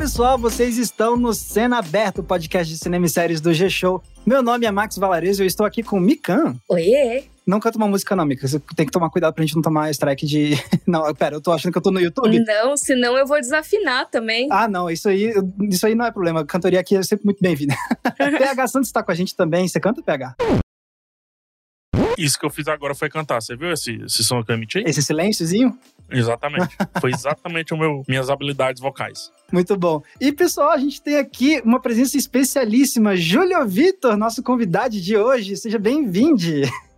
Pessoal, vocês estão no Cena Aberto, podcast de cinema e séries do G-Show. Meu nome é Max Valarezo e eu estou aqui com o Mikan. Oiê! Não canta uma música não, Mika. Você tem que tomar cuidado pra gente não tomar strike de... Não, pera, eu tô achando que eu tô no YouTube. Não, senão eu vou desafinar também. Ah, não, isso aí, isso aí não é problema. Cantoria aqui é sempre muito bem-vinda. PH Santos tá com a gente também. Você canta, PH? Isso que eu fiz agora foi cantar. Você viu esse, esse som que eu emiti? Esse silênciozinho? Exatamente. Foi exatamente o meu, minhas habilidades vocais. Muito bom. E, pessoal, a gente tem aqui uma presença especialíssima. Júlio Vitor, nosso convidado de hoje. Seja bem-vindo.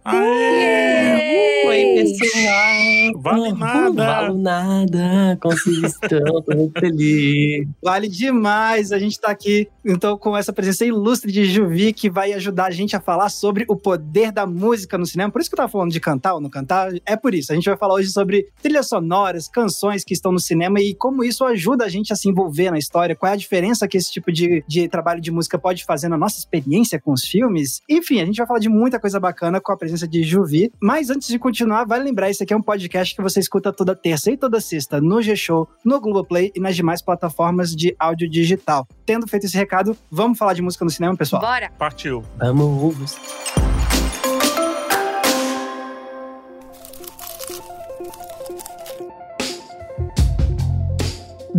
Aê! Oi, pessoal. Vale Não nada. valo nada. Como estão? Tô muito feliz. Vale demais. A gente tá aqui, então, com essa presença ilustre de Juvi, que vai ajudar a gente a falar sobre o poder da música no cinema. Por isso que eu tava falando de cantar ou não cantar. É por isso. A gente vai falar hoje sobre trilhas sonoras, canções que estão no cinema e como isso ajuda a gente a se envolver na história. Qual é a diferença que esse tipo de, de trabalho de música pode fazer na nossa experiência com os filmes. Enfim, a gente vai falar de muita coisa bacana com a presença de Juvi. Mas antes de continuar, vale lembrar, esse aqui é um podcast que você escuta toda terça e toda sexta no G-Show, no Globoplay e nas demais plataformas de áudio digital. Tendo feito esse recado, vamos falar de música no cinema, pessoal? Bora! Partiu. Vamos.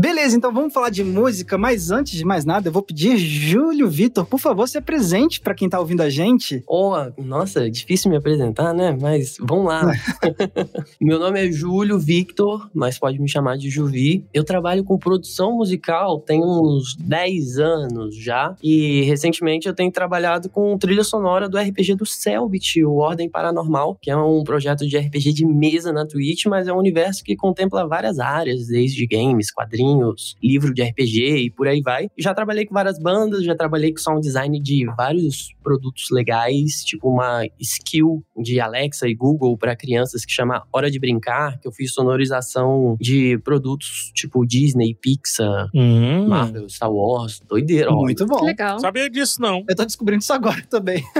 Beleza, então vamos falar de música, mas antes de mais nada, eu vou pedir, Júlio Vitor, por favor, se apresente para quem tá ouvindo a gente. Oh, nossa, difícil me apresentar, né? Mas vamos lá. Meu nome é Júlio Victor, mas pode me chamar de Juvi. Eu trabalho com produção musical tem uns 10 anos já. E recentemente eu tenho trabalhado com trilha sonora do RPG do Selbit, o Ordem Paranormal, que é um projeto de RPG de mesa na Twitch, mas é um universo que contempla várias áreas, desde games, quadrinhos, livro de RPG e por aí vai. Já trabalhei com várias bandas, já trabalhei com sound design de vários produtos legais, tipo uma skill de Alexa e Google para crianças que chama Hora de Brincar, que eu fiz sonorização de produtos tipo Disney, Pixar, Hum. Marvel, Star Wars, doideira. ó. Muito bom. Legal. Sabia disso, não. Eu tô descobrindo isso agora também.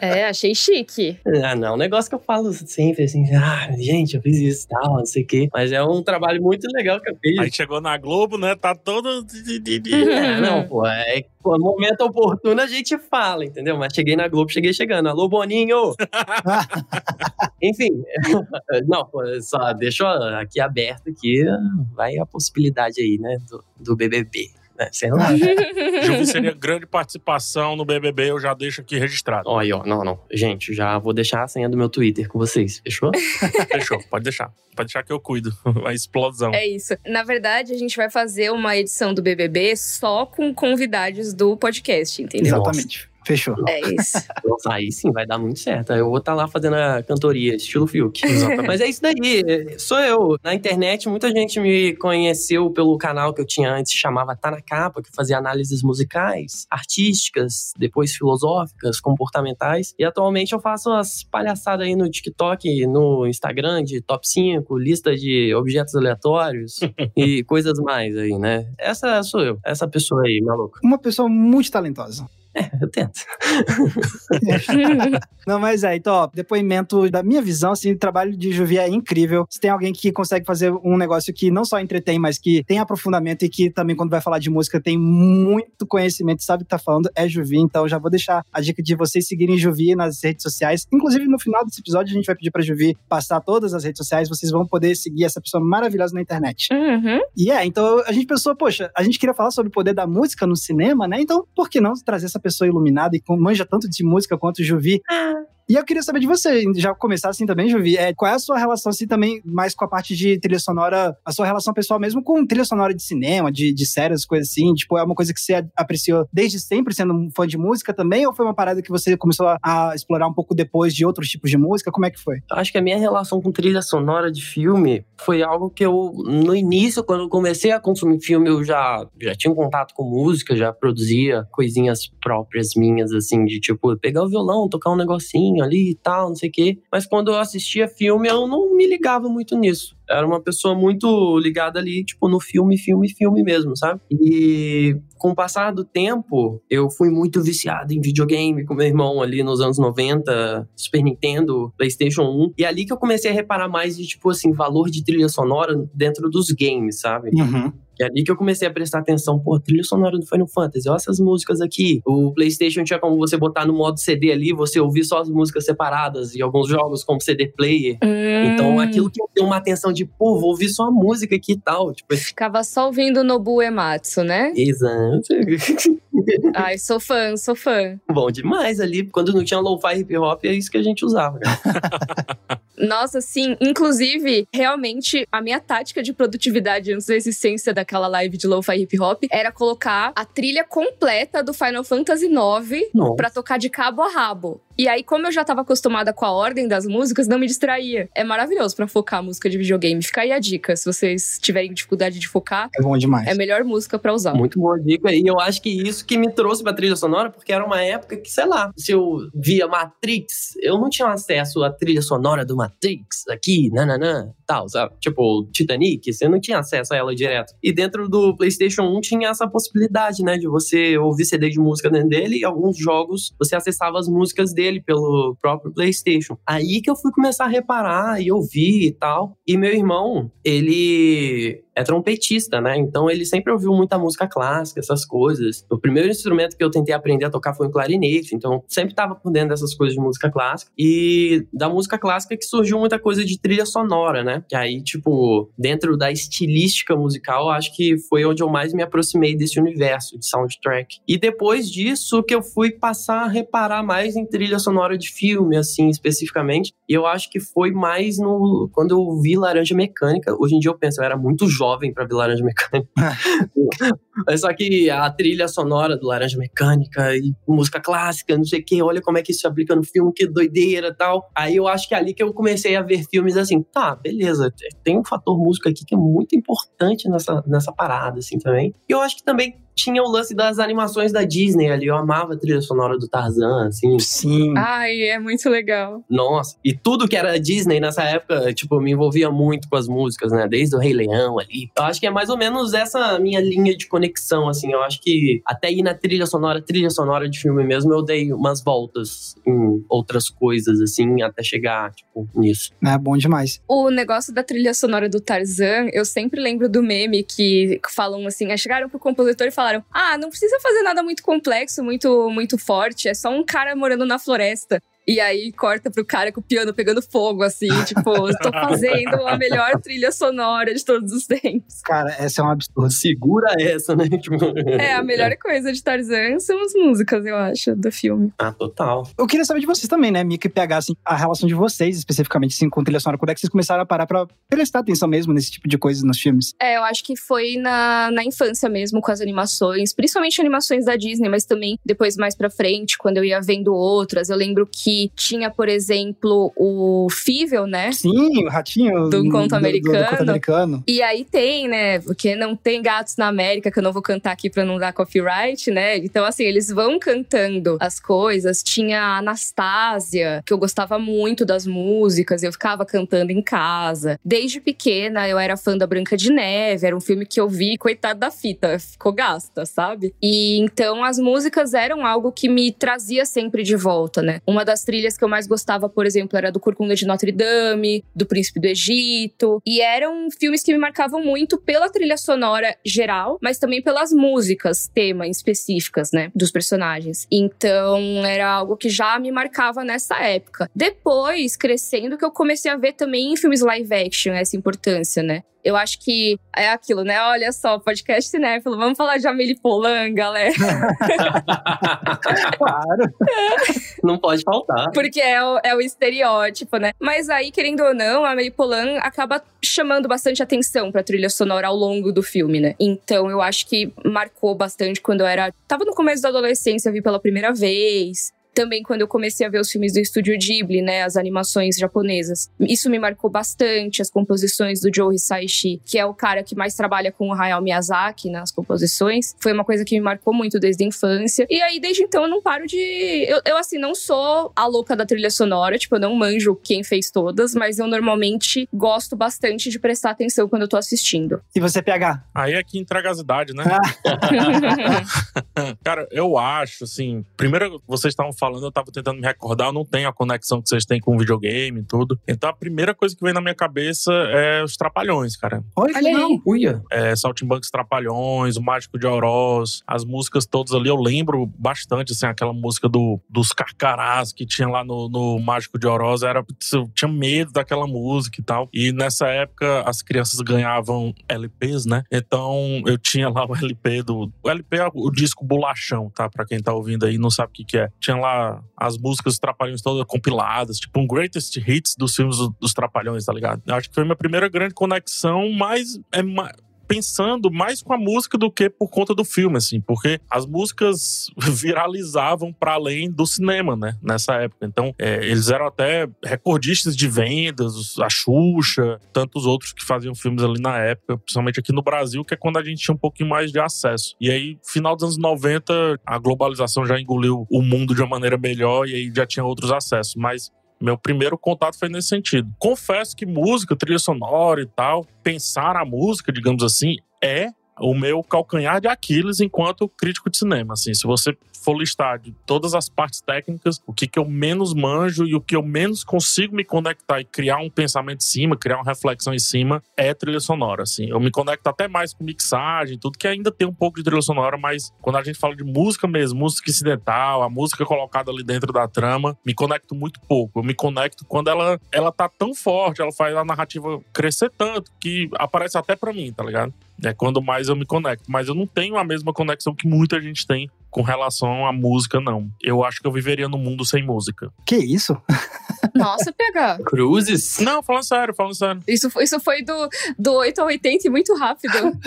É, achei chique. Ah, não, um negócio que eu falo sempre assim, ah, gente, eu fiz isso e tal, não sei o quê. Mas é um trabalho muito legal que eu fiz. Aí chegou na Globo, né? Tá todo. É, não, pô, é pô, no momento oportuno a gente fala, entendeu? Mas cheguei na Globo, cheguei chegando. Alô, Boninho! Enfim, não, pô, só deixo aqui aberto aqui, vai a possibilidade aí, né, do, do BBB, né, sei lá. Juvi seria grande participação no BBB, eu já deixo aqui registrado. Olha, ó, não, não. Gente, já vou deixar a senha do meu Twitter com vocês, fechou? Fechou, pode deixar. Pode deixar que eu cuido. A explosão. É isso. Na verdade, a gente vai fazer uma edição do BBB só com convidados do podcast, entendeu? Exatamente. Fechou. É isso. Nossa, aí sim vai dar muito certo. Eu vou estar lá fazendo a cantoria, estilo Fiuk. Mas é isso daí, sou eu. Na internet, muita gente me conheceu pelo canal que eu tinha antes, chamava Tá na Capa, que fazia análises musicais, artísticas, depois filosóficas, comportamentais. E atualmente eu faço as palhaçadas aí no TikTok, no Instagram, de top 5, lista de objetos aleatórios e coisas mais aí, né? Essa sou eu, essa pessoa aí, maluco. Uma pessoa muito talentosa. Eu tento. Não, mas é, então, ó, depoimento da minha visão, assim, o trabalho de Juvi é incrível. Se tem alguém que consegue fazer um negócio que não só entretém, mas que tem aprofundamento e que também, quando vai falar de música, tem muito conhecimento, sabe o que tá falando, é Juvi. Então, já vou deixar a dica de vocês seguirem Juvi nas redes sociais. Inclusive, no final desse episódio, a gente vai pedir pra Juvi passar todas as redes sociais. Vocês vão poder seguir essa pessoa maravilhosa na internet. Uhum. E é, então a gente pensou, poxa, a gente queria falar sobre o poder da música no cinema, né? Então, por que não trazer essa pessoa iluminada e manja tanto de música quanto o Juvi? E eu queria saber de você, já começar assim também, Juvi, é, qual é a sua relação assim também, mais com a parte de trilha sonora, a sua relação pessoal mesmo com trilha sonora de cinema, de, de séries, coisas assim, tipo, é uma coisa que você apreciou desde sempre, sendo um fã de música também, ou foi uma parada que você começou a, a explorar um pouco depois de outros tipos de música? Como é que foi? Acho que a minha relação com trilha sonora de filme foi algo que eu, no início, quando eu comecei a consumir filme, eu já, já tinha um contato com música, já produzia coisinhas próprias minhas, assim, de tipo, pegar o violão, tocar um negocinho ali e tal, não sei o quê. Mas quando eu assistia filme, eu não me ligava muito nisso. Era uma pessoa muito ligada ali, tipo, no filme, filme, filme mesmo, sabe? E com o passar do tempo, eu fui muito viciado em videogame com meu irmão ali nos anos 90, Super Nintendo, PlayStation 1. E é ali que eu comecei a reparar mais de, tipo assim, valor de trilha sonora dentro dos games, sabe? Uhum. E é ali que eu comecei a prestar atenção, pô, trilha sonora do Final Fantasy, olha essas músicas aqui. O PlayStation tinha como você botar no modo CD ali, você ouvir só as músicas separadas, e alguns jogos como CD player. Hum, Então aquilo que deu uma atenção de, pô, vou ouvir só a música aqui e tal. Tipo, Ficava só ouvindo Nobu Ematsu, né? exato. Ai, sou fã, sou fã. Bom demais ali. Quando não tinha lo-fi hip hop, é isso que a gente usava. cara. Nossa, sim. Inclusive, realmente, a minha tática de produtividade antes da existência daquela live de Lo-Fi Hip Hop era colocar a trilha completa do Final Fantasy IX pra tocar de cabo a rabo. E aí, como eu já tava acostumada com a ordem das músicas, não me distraía. É maravilhoso pra focar a música de videogame. Fica aí a dica. Se vocês tiverem dificuldade de focar, É bom demais. é a melhor música pra usar. Muito boa dica. E eu acho que isso que me trouxe pra trilha sonora, porque era uma época que, sei lá, se eu via Matrix, eu não tinha acesso à trilha sonora do Matrix aqui, nananã, tal, sabe? Tipo, Titanic, você não tinha acesso a ela direto. E dentro do PlayStation 1 tinha essa possibilidade, né, de você ouvir CD de música dentro dele e alguns jogos você acessava as músicas dele pelo próprio PlayStation. Aí que eu fui começar a reparar e ouvir e tal. E meu irmão, ele é trompetista, né? Então ele sempre ouviu muita música clássica, essas coisas. O primeiro instrumento que eu tentei aprender a tocar foi o clarinete, então sempre tava por dentro dessas coisas de música clássica. E da música clássica que surgiu muita coisa de trilha sonora, né? Que aí, tipo, dentro da estilística musical, acho que foi onde eu mais me aproximei desse universo de soundtrack. E depois disso que eu fui passar a reparar mais em trilha sonora de filme, assim, especificamente. E eu acho que foi mais no quando eu vi Laranja Mecânica. Hoje em dia eu penso, eu era muito jovem pra ver Laranja Mecânica. Só que a trilha sonora do Laranja Mecânica e música clássica, não sei o que, olha como é que isso se aplica no filme, que doideira tal. Aí eu acho que é ali que eu comecei a ver filmes assim, tá, beleza, tem um fator música aqui que é muito importante nessa, nessa parada, assim, também. E eu acho que também tinha o lance das animações da Disney ali, eu amava a trilha sonora do Tarzan, assim. Sim. Ai, é muito legal. Nossa, e tudo que era Disney nessa época, tipo, me envolvia muito com as músicas, né? Desde o Rei Leão ali. Eu acho que é mais ou menos essa minha linha de conexão, assim. Eu acho que até ir na trilha sonora, trilha sonora de filme mesmo, eu dei umas voltas em outras coisas, assim, até chegar, tipo, nisso. É bom demais. O negócio da trilha sonora do Tarzan, eu sempre lembro do meme que falam assim, chegaram pro compositor e falaram: "Ah, não precisa fazer nada muito complexo, muito muito forte, é só um cara morando na floresta". E aí corta pro cara com o piano pegando fogo, assim, tipo, tô fazendo a melhor trilha sonora de todos os tempos. Cara, essa é um absurdo. Segura essa, né? Tipo, É, a melhor coisa de Tarzan são as músicas, eu acho, do filme. Ah, total. Eu queria saber de vocês também, né, Mika e PH, assim, a relação de vocês, especificamente, assim, com trilha sonora. Quando é que vocês começaram a parar pra prestar atenção mesmo nesse tipo de coisa nos filmes? É, eu acho que foi na, na infância mesmo, com as animações, principalmente animações da Disney, mas também depois mais pra frente, quando eu ia vendo outras. Eu lembro que tinha, por exemplo, o Fível, né? Sim, o ratinho. Do conto Do, americano. conto americano. E aí tem, né? Porque não tem gatos na América, que eu não vou cantar aqui pra não dar copyright, né? Então, assim, eles vão cantando as coisas. Tinha a Anastasia, que eu gostava muito das músicas, eu ficava cantando em casa. Desde pequena, eu era fã da Branca de Neve, era um filme que eu vi, coitado da fita, ficou gasta, sabe? E então as músicas eram algo que me trazia sempre de volta, né? Uma das trilhas que eu mais gostava, por exemplo, era do Corcunda de Notre Dame, do Príncipe do Egito. E eram filmes que me marcavam muito pela trilha sonora geral, mas também pelas músicas, tema específicas, né? Dos personagens. Então era algo que já me marcava nessa época. Depois, crescendo, que eu comecei a ver também em filmes live action essa importância, né? Eu acho que é aquilo, né? Olha só, podcast cinéfilo. Vamos falar de Amélie Poulain, galera. Claro. Não pode faltar. Porque é o, é o estereótipo, né? Mas aí, querendo ou não, a Amélie Poulain acaba chamando bastante atenção pra trilha sonora ao longo do filme, né? Então eu acho que marcou bastante quando eu era. Tava no começo da adolescência, vi pela primeira vez. Também quando eu comecei a ver os filmes do estúdio Ghibli, né, as animações japonesas. Isso me marcou bastante, as composições do Joe Hisaishi, que é o cara que mais trabalha com o Hayao Miyazaki nas composições. Foi uma coisa que me marcou muito desde a infância. E aí, desde então, eu não paro de... Eu, eu assim, não sou a louca da trilha sonora, tipo, eu não manjo quem fez todas, mas eu normalmente gosto bastante de prestar atenção quando eu tô assistindo. E você, PH? Aí é que entrega as idades, né? Cara, eu acho, assim, primeiro vocês estavam falando, eu tava tentando me recordar, eu não tenho a conexão que vocês têm com o videogame e tudo. Então a primeira coisa que vem na minha cabeça é os Trapalhões, cara. Olha, Olha não. aí. Uia. É, Saltimbanks Trapalhões, o Mágico de Oroz, as músicas todas ali, eu lembro bastante, assim, aquela música do, dos Carcarás que tinha lá no, no Mágico de Oroz, era, eu tinha medo daquela música e tal. E nessa época as crianças ganhavam LPs, né? Então eu tinha lá o LP do. O LP é o disco bolachão, tá? Pra quem tá ouvindo aí e não sabe o que, que é. Tinha lá as músicas dos Trapalhões todas compiladas, tipo um greatest hits dos filmes do- dos Trapalhões, tá ligado? Eu acho que foi minha primeira grande conexão, mas é ma- pensando mais com a música do que por conta do filme, assim, porque as músicas viralizavam para além do cinema, né, nessa época. Então, é, eles eram até recordistas de vendas, a Xuxa, tantos outros que faziam filmes ali na época, principalmente aqui no Brasil, que é quando a gente tinha um pouquinho mais de acesso. E aí, final dos anos 90, a globalização já engoliu o mundo de uma maneira melhor e aí já tinha outros acessos, mas meu primeiro contato foi nesse sentido. Confesso que música, trilha sonora e tal, pensar a música, digamos assim, é o meu calcanhar de Aquiles enquanto crítico de cinema. Assim, se você for listar de todas as partes técnicas, o que, que eu menos manjo e o que eu menos consigo me conectar e criar um pensamento em cima, criar uma reflexão em cima, é trilha sonora. Assim, eu me conecto até mais com mixagem, tudo que ainda tem um pouco de trilha sonora, mas quando a gente fala de música mesmo, música incidental, a música colocada ali dentro da trama, me conecto muito pouco. Eu me conecto quando ela, ela tá tão forte, ela faz a narrativa crescer tanto que aparece até pra mim, tá ligado? É quando mais eu me conecto. Mas eu não tenho a mesma conexão que muita gente tem com relação à música, não. Eu acho que eu viveria no mundo sem música. Que isso? Nossa, PH. Cruzes? Não, falando sério, falando sério. Isso, foi- isso foi do, do 8 ao 80 e muito rápido.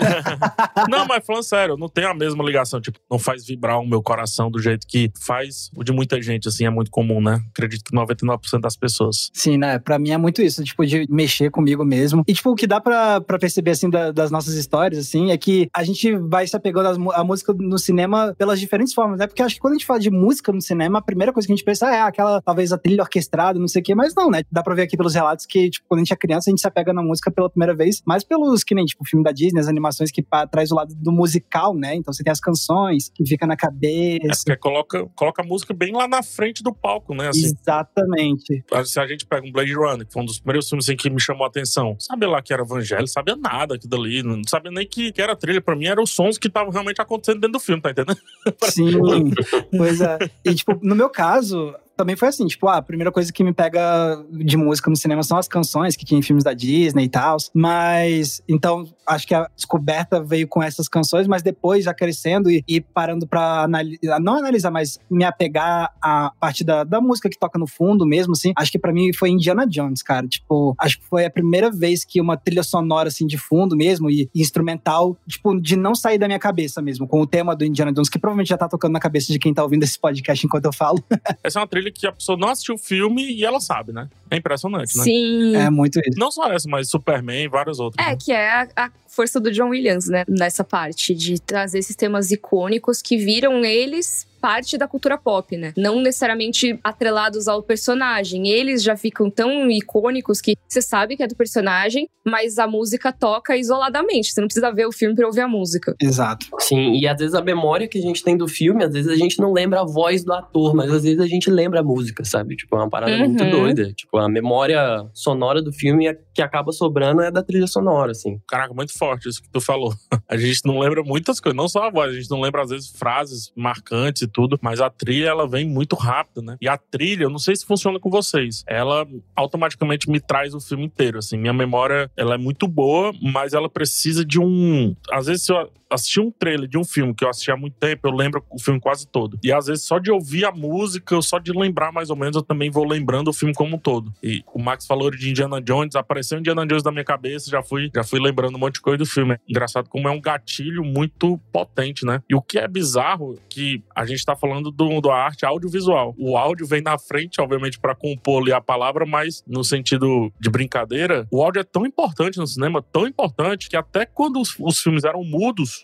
Não, mas falando sério, não tem a mesma ligação. Tipo, não faz vibrar o meu coração do jeito que faz o de muita gente, assim, é muito comum, né? Acredito que 99% das pessoas. Sim, né? Pra mim é muito isso, tipo, de mexer comigo mesmo. E, tipo, o que dá pra, pra perceber, assim, da- das nossas histórias, assim, é que a gente vai se apegando à música no cinema pelas diferentes formas, né? Porque acho que quando a gente fala de música no cinema, a primeira coisa que a gente pensa é aquela, talvez, a trilha orquestrada, não sei o quê, mas não, né? Dá pra ver aqui pelos relatos que, tipo, quando a gente é criança, a gente se apega na música pela primeira vez, mais pelos, que nem, tipo, o filme da Disney, as animações que traz o lado do musical, né? Então você tem as canções que fica na É cabeça. porque coloca, coloca a música bem lá na frente do palco, né? Assim, Exatamente. se a gente pega um Blade Runner, que foi um dos primeiros filmes assim, que me chamou a atenção, sabia lá que era evangelho, sabia nada aquilo dali, não sabia nem que, que era trilha. Pra mim, eram os sons que estavam realmente acontecendo dentro do filme, tá entendendo? Sim, pois é. E, tipo, no meu caso, também foi assim, tipo, ah, a primeira coisa que me pega de música no cinema são as canções que tinha em filmes da Disney e tal. Mas, então, acho que a descoberta veio com essas canções, mas depois, já crescendo e, e parando pra analisar, não analisar, mas me apegar à parte da, da música que toca no fundo mesmo, assim, acho que pra mim foi Indiana Jones, cara. Tipo, acho que foi a primeira vez que uma trilha sonora, assim, de fundo mesmo e, e instrumental, tipo, de não sair da minha cabeça mesmo, com o tema do Indiana Jones, que provavelmente já tá tocando na cabeça de quem tá ouvindo esse podcast enquanto eu falo. Essa é uma trilha que a pessoa não assistiu o filme e ela sabe, né? É impressionante, né? Sim. É muito isso. Não só essa, mas Superman e várias outras. É, né? que é a, a força do John Williams, né? Nessa parte de trazer esses temas icônicos que viram eles parte da cultura pop, né? Não necessariamente atrelados ao personagem. Eles já ficam tão icônicos que você sabe que é do personagem, mas a música toca isoladamente. Você não precisa ver o filme pra ouvir a música. Exato. Sim, e às vezes a memória que a gente tem do filme, às vezes a gente não lembra a voz do ator, mas às vezes a gente lembra a música, sabe? Tipo, é uma parada Uhum. muito doida. Tipo, a memória sonora do filme é- que acaba sobrando é da trilha sonora, assim. Caraca, muito forte isso que tu falou. A gente não lembra muitas coisas, não só a voz, a gente não lembra às vezes frases marcantes e tudo, mas a trilha ela vem muito rápido, né? E a trilha, eu não sei se funciona com vocês, ela automaticamente me traz o filme inteiro, assim. Minha memória, ela é muito boa, mas ela precisa de um, às vezes se eu assistir um trailer de um filme que eu assisti há muito tempo, eu lembro o filme quase todo. E às vezes só de ouvir a música, só de lembrar mais ou menos, eu também vou lembrando o filme como um todo. E o Max falou de Indiana Jones, apareceu Indiana Jones na minha cabeça, já fui, já fui lembrando um monte de coisa do filme. É engraçado como é um gatilho muito potente, né? E o que é bizarro que a gente tá falando do, da arte audiovisual. O áudio vem na frente, obviamente, para compor ali a palavra, mas no sentido de brincadeira, o áudio é tão importante no cinema, tão importante, que até quando os, os filmes eram mudos,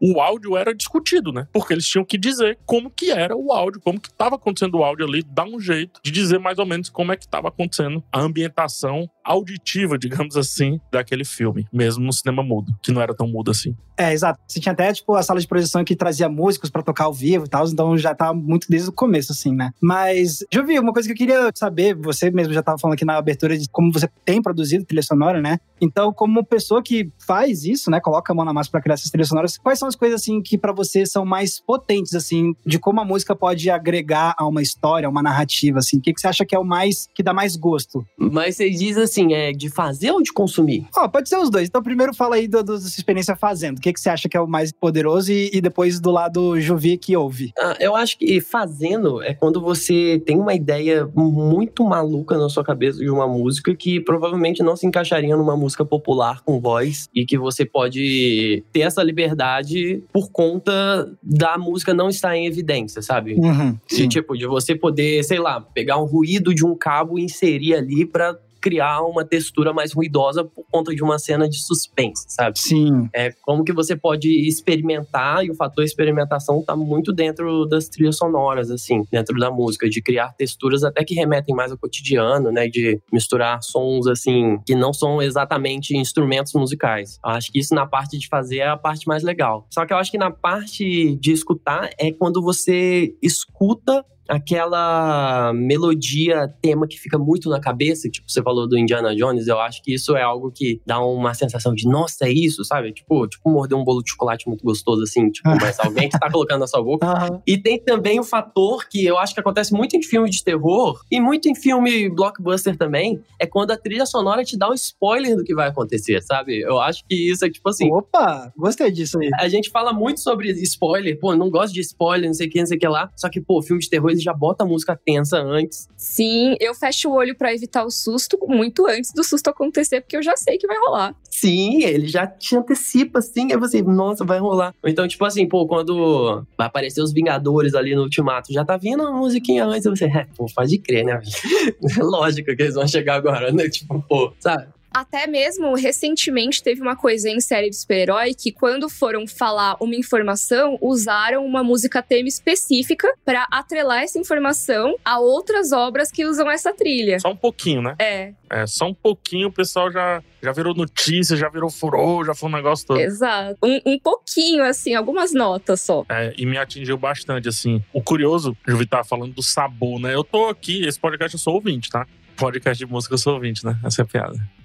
o áudio era discutido, né? Porque eles tinham que dizer como que era o áudio, como que estava acontecendo o áudio ali, dar um jeito de dizer mais ou menos como é que estava acontecendo a ambientação auditiva, digamos assim, daquele filme, mesmo no cinema mudo, que não era tão mudo assim. É, exato. Você tinha até, tipo, a sala de projeção que trazia músicos para tocar ao vivo e tal, então já tá muito desde o começo, assim, né? Mas, Juvi, uma coisa que eu queria saber, você mesmo já tava falando aqui na abertura de como você tem produzido trilha sonora, né? Então, como pessoa que faz isso, né, coloca a mão na massa para criar essas trilhas sonoras, quais são as coisas, assim, que para você são mais potentes, assim, de como a música pode agregar a uma história, a uma narrativa, assim? O que, que você acha que é o mais, que dá mais gosto? Mas você diz assim, é de fazer ou de consumir? Ó, oh, pode ser os dois. Então, primeiro fala aí da sua experiência fazendo que, que você acha que é o mais poderoso e, e depois do lado Juvi que ouve? Ah, eu acho que fazendo é quando você tem uma ideia muito maluca na sua cabeça de uma música que provavelmente não se encaixaria numa música popular com voz e que você pode ter essa liberdade por conta da música não estar em evidência, sabe? Uhum, de, tipo, de você poder, sei lá, pegar um ruído de um cabo e inserir ali para criar uma textura mais ruidosa por conta de uma cena de suspense, sabe? Sim. É como que você pode experimentar e o fator experimentação tá muito dentro das trilhas sonoras, assim, dentro da música, de criar texturas até que remetem mais ao cotidiano, né? De misturar sons, assim, que não são exatamente instrumentos musicais. Eu acho que isso na parte de fazer é a parte mais legal. Só que eu acho que na parte de escutar é quando você escuta aquela melodia, tema que fica muito na cabeça, tipo, você falou do Indiana Jones, eu acho que isso é algo que dá uma sensação de, nossa, é isso, sabe? Tipo, tipo morder um bolo de chocolate muito gostoso, assim, tipo, mas alguém que tá colocando na sua boca. Uhum. E tem também o fator que eu acho que acontece muito em filme de terror e muito em filme blockbuster também, é quando a trilha sonora te dá um spoiler do que vai acontecer, sabe? Eu acho que isso é tipo assim. Opa, gostei disso aí. A gente fala muito sobre spoiler, pô, não gosto de spoiler, não sei o que, não sei o que lá. Só que, pô, filme de terror já bota a música tensa antes. Sim, eu fecho o olho para evitar o susto muito antes do susto acontecer, porque eu já sei que vai rolar. Sim, ele já te antecipa, assim, aí você, nossa, vai rolar. Então, tipo assim, pô, quando vai aparecer os Vingadores ali no Ultimato, já tá vindo a musiquinha antes, você, é, pô, pode crer, né? Lógico que eles vão chegar agora, né? Tipo, pô, sabe? Até mesmo recentemente teve uma coisa em série de super-herói que, quando foram falar uma informação, usaram uma música tema específica para atrelar essa informação a outras obras que usam essa trilha. Só um pouquinho, né? É. É, só um pouquinho o pessoal já, já virou notícia, já virou furor, já foi um negócio todo. Exato. Um, um pouquinho, assim, algumas notas só. É, e me atingiu bastante, assim. O curioso, Juvi tava falando do sabor, né? Eu tô aqui, esse podcast eu sou ouvinte, tá? Podcast de música eu sou ouvinte, né? Essa é a piada.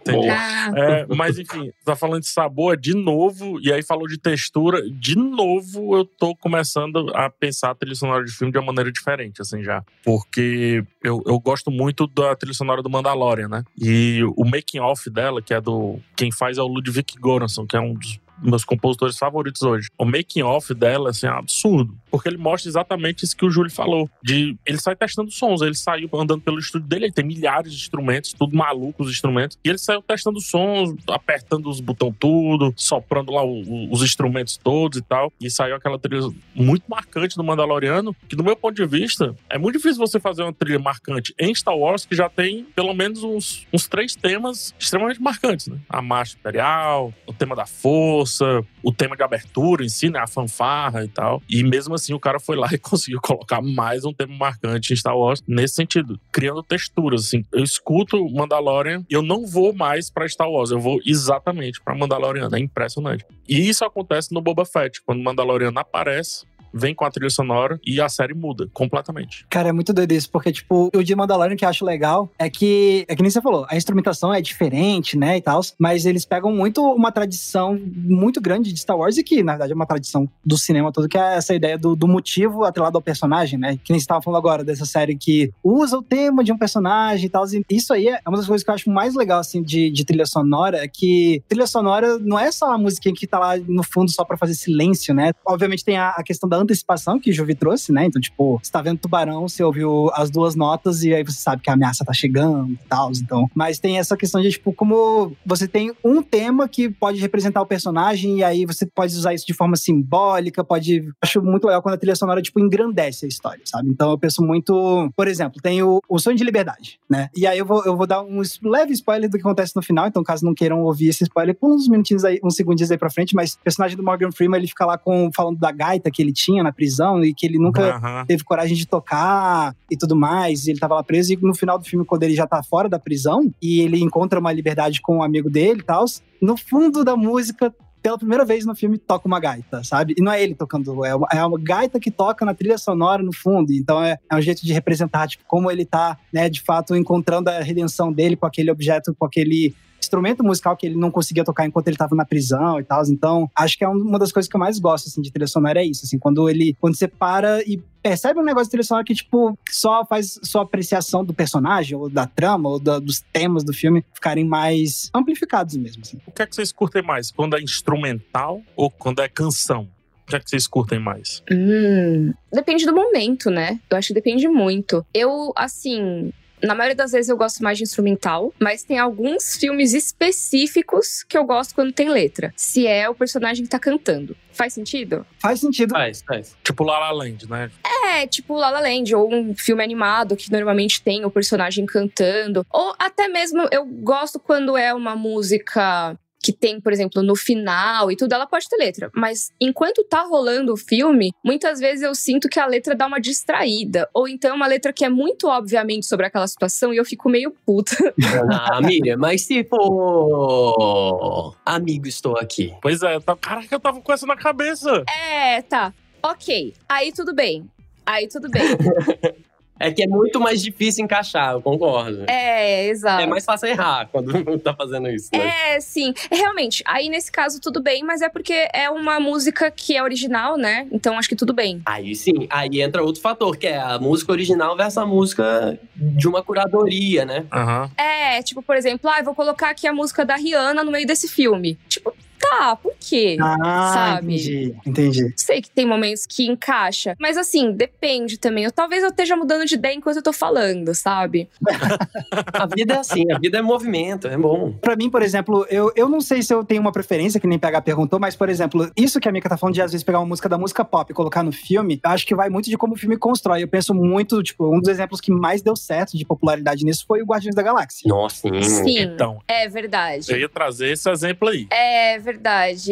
Entendi. É, mas enfim, tá falando de sabor de novo, e aí falou de textura. De novo, eu tô começando a pensar a trilha sonora de filme de uma maneira diferente, assim, já. Porque eu, eu gosto muito da trilha sonora do Mandalorian, né? E o making off dela, que é do. Quem faz é o Ludwig Göransson, que é um dos meus compositores favoritos hoje. O making off dela assim, é um absurdo, porque ele mostra exatamente isso que o Júlio falou, de ele sai testando sons, ele saiu andando pelo estúdio dele, ele tem milhares de instrumentos, tudo maluco os instrumentos, e ele saiu testando sons, apertando os botões tudo, soprando lá o, os instrumentos todos e tal, e saiu aquela trilha muito marcante do Mandaloriano, que do meu ponto de vista, é muito difícil você fazer uma trilha marcante em Star Wars que já tem pelo menos uns, uns três temas extremamente marcantes, né? A marcha imperial, o tema da força, força, o tema de abertura em si, né? A fanfarra e tal. E mesmo assim, o cara foi lá e conseguiu colocar mais um tema marcante em Star Wars nesse sentido, criando texturas. Assim, eu escuto Mandalorian e eu não vou mais para Star Wars, eu vou exatamente para Mandalorian. É impressionante. E isso acontece no Boba Fett, quando Mandalorian aparece vem com a trilha sonora e a série muda completamente. Cara, é muito doido isso, porque, tipo, o de Mandalorian que eu acho legal é que, é que nem você falou, a instrumentação é diferente, né, e tal, mas eles pegam muito uma tradição muito grande de Star Wars e que, na verdade, é uma tradição do cinema todo, que é essa ideia do, do motivo atrelado ao personagem, né? Que nem você tava falando agora dessa série que usa o tema de um personagem e tal. Isso aí é uma das coisas que eu acho mais legal, assim, de, de trilha sonora, é que trilha sonora não é só a musiquinha que tá lá no fundo só pra fazer silêncio, né? Obviamente tem a, a questão da antecipação que o Juvi trouxe, né? Então, tipo, você tá vendo tubarão, você ouviu as duas notas e aí você sabe que a ameaça tá chegando e tal. Então, mas tem essa questão de, tipo, como você tem um tema que pode representar o personagem e aí você pode usar isso de forma simbólica, pode. Acho muito legal quando a trilha sonora, tipo, engrandece a história, sabe? Então eu penso muito. Por exemplo, tem o, o Sonho de Liberdade, né? E aí eu vou, eu vou dar um leve spoiler do que acontece no final, então caso não queiram ouvir esse spoiler, por uns minutinhos aí, uns segundinhos aí pra frente, mas o personagem do Morgan Freeman, ele fica lá com, falando da gaita que ele tinha na prisão e que ele nunca Aham. teve coragem de tocar e tudo mais, e ele tava lá preso, e no final do filme, quando ele já tá fora da prisão, e ele encontra uma liberdade com um amigo dele e tal, no fundo da música, pela primeira vez no filme, toca uma gaita, sabe? E não é ele tocando, é uma, é uma gaita que toca na trilha sonora no fundo, então é, é um jeito de representar, tipo, como ele tá, né, de fato, encontrando a redenção dele com aquele objeto, com aquele instrumento musical que ele não conseguia tocar enquanto ele estava na prisão e tal. Então, acho que é uma das coisas que eu mais gosto assim de trilha sonora é isso, assim, quando ele quando você para e percebe um negócio de trilha sonora que tipo só faz sua apreciação do personagem ou da trama ou da- dos temas do filme ficarem mais amplificados mesmo, assim. O que é que vocês curtem mais? Quando é instrumental ou quando é canção? O que é que vocês curtem mais? Hum, depende do momento, né? Eu acho que depende muito. Eu, assim. Na maioria das vezes eu gosto mais de instrumental, mas tem alguns filmes específicos que eu gosto quando tem letra. Se é o personagem que tá cantando. Faz sentido? Faz sentido. Faz, faz. Tipo La La Land, né? É, tipo La La Land, ou um filme animado que normalmente tem o personagem cantando. Ou até mesmo eu gosto quando é uma música que tem, por exemplo, no final e tudo, ela pode ter letra. Mas enquanto tá rolando o filme, muitas vezes eu sinto que a letra dá uma distraída. Ou então é uma letra que é muito obviamente sobre aquela situação e eu fico meio puta. Ah, Miriam, mas se for amigo, estou aqui. Pois é, tá... caraca, eu tava com essa na cabeça. É, tá. Ok. Aí tudo bem. Aí tudo bem. É que é muito mais difícil encaixar, eu concordo. É, exato. É mais fácil errar quando tá fazendo isso. Né? É, sim. Realmente, aí nesse caso tudo bem, mas é porque é uma música que é original, né? Então acho que tudo bem. Aí sim, aí entra outro fator, que é a música original versus a música de uma curadoria, né? Aham. É, tipo, por exemplo, ah, eu vou colocar aqui a música da Rihanna no meio desse filme. Tipo, tá, por quê? Ah, Sabe? entendi, entendi. Sei que tem momentos que encaixa, mas assim, depende também. Eu, talvez eu esteja mudando de ideia enquanto eu tô falando, sabe? A vida é assim, a vida é movimento, é bom. Pra mim, por exemplo, eu, eu não sei se eu tenho uma preferência, que nem PH perguntou, mas, por exemplo, isso que a Mika tá falando de às vezes pegar uma música da música pop e colocar no filme, eu acho que vai muito de como o filme constrói. Eu penso muito, tipo, um dos exemplos que mais deu certo de popularidade nisso foi o Guardiões da Galáxia. Nossa, sim. Sim, Então, é verdade. eu ia trazer esse exemplo aí. É verdade.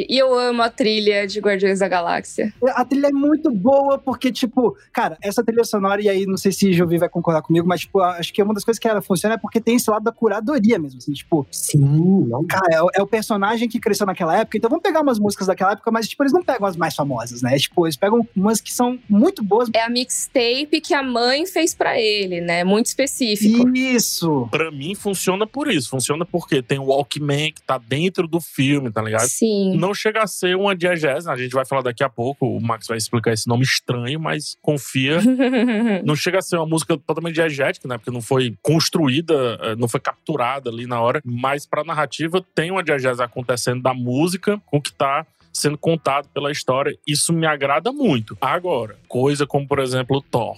E eu amo a trilha de Guardiões da Galáxia. A trilha é muito boa, porque, tipo, cara, essa trilha sonora, e aí não sei se Jovi vai concordar comigo, mas, tipo, acho que uma das coisas que ela funciona é porque tem esse lado da curadoria mesmo, assim, tipo, Sim, não. cara, é, o- é o personagem que cresceu naquela época, então vamos pegar umas músicas daquela época, mas, tipo, eles não pegam as mais famosas, né? Tipo, eles pegam umas que são muito boas. É a mixtape que a mãe fez pra ele, né? Muito específico. Isso! Pra mim, funciona por isso. Funciona porque tem o Walkman que tá dentro do filme, tá ligado? Sim. Não chega a ser uma diegese, a gente vai falar daqui a pouco, o Max vai explicar esse nome estranho, mas confia. Não chega a ser uma música totalmente diegética, né? Porque não foi construída, eh, não foi capturada ali na hora. Mas pra narrativa tem uma diegese acontecendo da música com o que tá sendo contado pela história. Isso me agrada muito. Agora, coisa como, por exemplo, o Thor.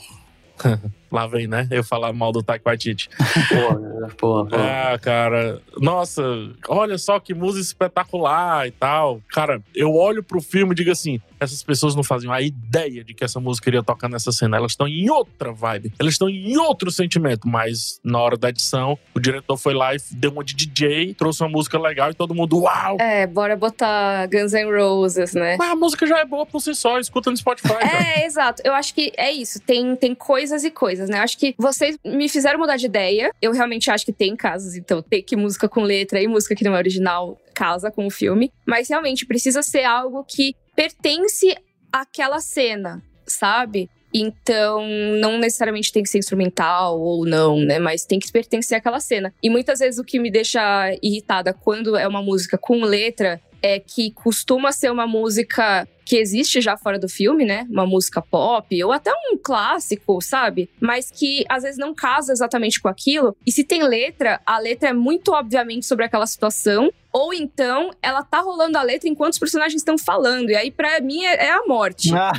Lá vem, né? Eu falar mal do Taika Waititi. Porra, porra, porra. Ah, cara. Nossa, olha só que música espetacular e tal. Cara, eu olho pro filme e digo assim: essas pessoas não faziam a ideia de que essa música iria tocar nessa cena. Elas estão em outra vibe. Elas estão em outro sentimento. Mas na hora da edição, o diretor foi lá e deu uma de DJ, trouxe uma música legal e todo mundo, uau! É, bora botar Guns N' Roses, né? Mas a música já é boa por si só, escuta no Spotify, cara. É, exato. Eu acho que é isso. Tem, tem coisas e coisas, né? Eu acho que vocês me fizeram mudar de ideia. Eu realmente acho que tem casos, então, tem que música com letra e música que não é original casa com o filme. Mas realmente precisa ser algo que pertence àquela cena. sabe? Então, não necessariamente tem que ser instrumental ou não, né? Mas tem que pertencer àquela cena. E muitas vezes o que me deixa irritada quando é uma música com letra é que costuma ser uma música que existe já fora do filme, né? Uma música pop ou até um clássico, sabe? Mas que às vezes não casa exatamente com aquilo. E se tem letra, a letra é muito obviamente sobre aquela situação ou então, ela tá rolando a letra enquanto os personagens estão falando. E aí, pra mim, é, é a morte. Ah,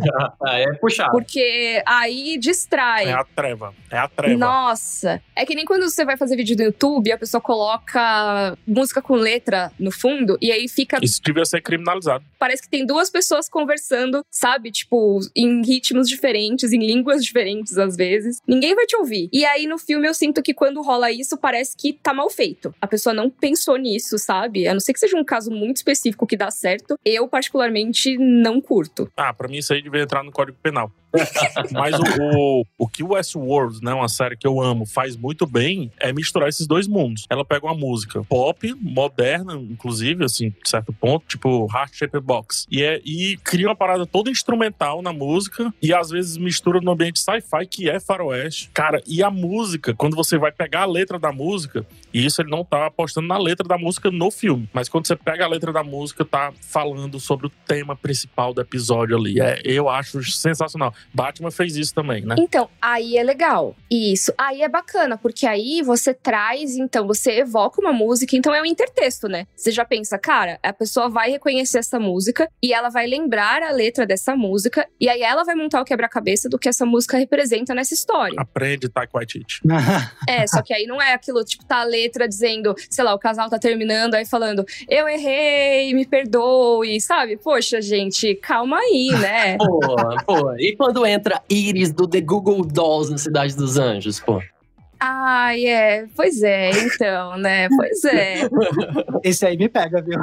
é puxado. Porque aí distrai. É a treva. É a treva. Nossa. É que nem quando você vai fazer vídeo no YouTube, a pessoa coloca música com letra no fundo, e aí fica. Isso devia ser criminalizado. Parece que tem duas pessoas conversando, sabe? Tipo, em ritmos diferentes, em línguas diferentes, às vezes. Ninguém vai te ouvir. E aí, no filme, eu sinto que quando rola isso, parece que tá mal feito. A pessoa não pensou nisso, sabe? A não ser que seja um caso muito específico que dá certo, eu particularmente não curto. Ah, pra mim isso aí devia entrar no Código Penal. Mas o, o, o que o Westworld, né, uma série que eu amo, faz muito bem é misturar esses dois mundos. Ela pega uma música pop, moderna, inclusive, assim, de certo ponto, tipo Heart Shaped Box, e, é, e cria uma parada toda instrumental na música e às vezes mistura no ambiente sci-fi, que é faroeste. Cara, e a música, quando você vai pegar a letra da música, e isso ele não tá apostando na letra da música no filme, mas quando você pega a letra da música, tá falando sobre o tema principal do episódio ali. É, eu acho sensacional. Batman fez isso também, né? Então, aí é legal. Isso. Aí é bacana, porque aí você traz, então, você evoca uma música, então é um intertexto, né? Você já pensa, cara, a pessoa vai reconhecer essa música e ela vai lembrar a letra dessa música, e aí ela vai montar o quebra-cabeça do que essa música representa nessa história. Aprende Taika Waititi. é, só que aí não é aquilo, tipo, tá a letra dizendo, sei lá, o casal tá terminando, aí falando, eu errei, me perdoe, sabe? Poxa, gente, calma aí, né? pô, pô. E quando quando entra Iris do The Google Dolls na Cidade dos Anjos, pô? Ai, é. Pois é, então, né? Pois é. Esse aí me pega, viu?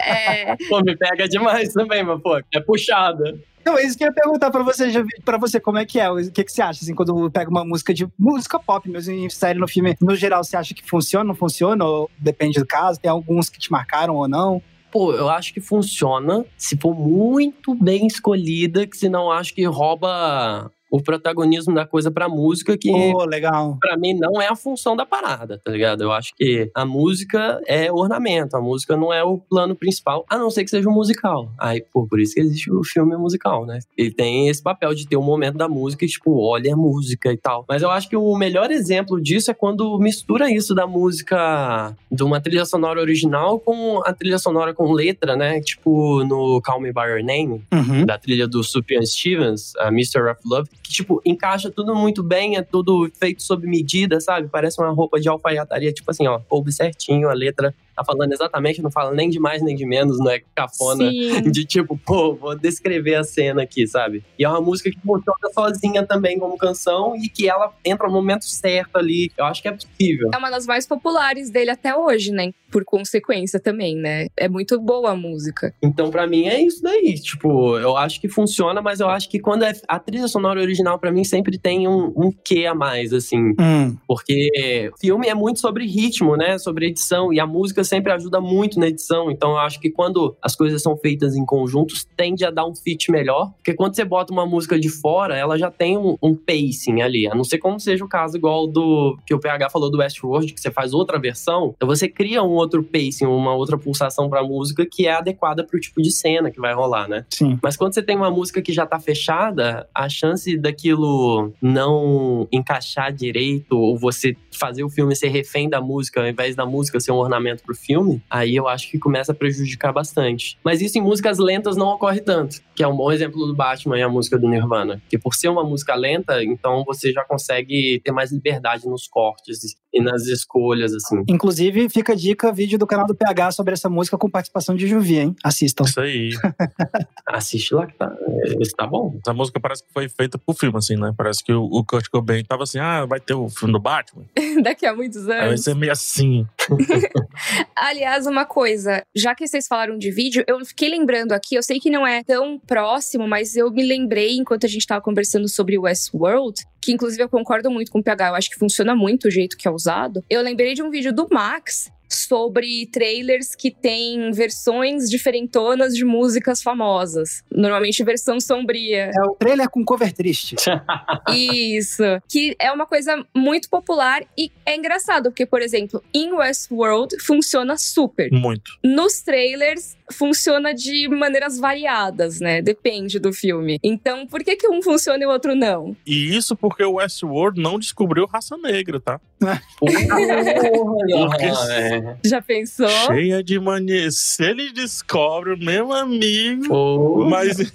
É. Pô, me pega demais também, mas, pô, é puxada. Não, isso que eu ia perguntar pra você, para você, como é que é? O que, que você acha, assim, quando pega uma música de música pop mesmo em série, no filme, no geral, você acha que funciona, não funciona? Ou depende do caso? Tem alguns que te marcaram ou não? Pô, eu acho que funciona se for muito bem escolhida, que senão acho que rouba o protagonismo da coisa pra música, que oh, legal. pra mim não é a função da parada, tá ligado? Eu acho que a música é ornamento, a música não é o plano principal, a não ser que seja um musical. Aí, pô, por isso que existe o filme musical, né? Ele tem esse papel de ter um momento da música e, tipo, olha a música e tal. Mas eu acho que o melhor exemplo disso é quando mistura isso da música de uma trilha sonora original com a trilha sonora com letra, né? Tipo no Call Me By Your Name, uhum. da trilha do Sufjan Stevens, a Mr. of Love, que, tipo, encaixa tudo muito bem, é tudo feito sob medida, sabe? Parece uma roupa de alfaiataria, tipo assim, ó, coube certinho, a letra tá falando exatamente, não fala nem de mais nem de menos, não é cafona Sim. de tipo, pô, vou descrever a cena aqui, sabe? E é uma música que pô, toca sozinha também como canção e que ela entra no momento certo ali. Eu acho que é possível. É uma das mais populares dele até hoje, né? Por consequência também, né? É muito boa a música. Então, para mim, é isso daí. Tipo, eu acho que funciona, mas eu acho que quando é a trilha sonora original, para mim, sempre tem um, um quê a mais, assim. Hum. Porque filme é muito sobre ritmo, né? Sobre edição. E a música sempre ajuda muito na edição. Então eu acho que quando as coisas são feitas em conjuntos, tende a dar um fit melhor. Porque quando você bota uma música de fora, ela já tem um, um pacing ali. A não ser como seja o caso igual do que o PH falou do Westworld, que você faz outra versão. Então você cria um outro pacing, uma outra pulsação pra música que é adequada pro tipo de cena que vai rolar, né? Sim. Mas quando você tem uma música que já tá fechada, a chance daquilo não encaixar direito, ou você fazer o filme ser refém da música, ao invés da música ser um ornamento pro filme, aí eu acho que começa a prejudicar bastante. Mas isso em músicas lentas não ocorre tanto, que é um bom exemplo do Batman e a música do Nirvana. Que por ser uma música lenta, então você já consegue ter mais liberdade nos cortes e nas escolhas, assim. Inclusive, fica a dica, vídeo do canal do PH sobre essa música com participação de Juvi, hein? Assistam. Isso aí. Assiste lá que tá. Esse tá bom. Essa música parece que foi feita pro filme, assim, né? Parece que o, Kurt Cobain tava assim, ah, vai ter o filme do Batman. Daqui a muitos Aí vai anos. ser meio assim. Aliás, uma coisa, já que vocês falaram de vídeo, eu fiquei lembrando aqui, eu sei que não é tão próximo, mas eu me lembrei enquanto a gente tava conversando sobre Westworld, que inclusive eu concordo muito com o PH, eu acho que funciona muito o jeito que é usado. Eu lembrei de um vídeo do Max sobre trailers que têm versões diferentonas de músicas famosas. Normalmente versão sombria. É o trailer com cover triste. Isso. Que é uma coisa muito popular e é engraçado, porque, por exemplo, em Westworld funciona super. Muito. Nos trailers funciona de maneiras variadas, né? Depende do filme. Então, por que que um funciona e o outro não? E isso porque o Westworld não descobriu raça negra, tá? Porque é. Já pensou? cheia de mania. Se ele descobre, meu amigo. Porra. Mas,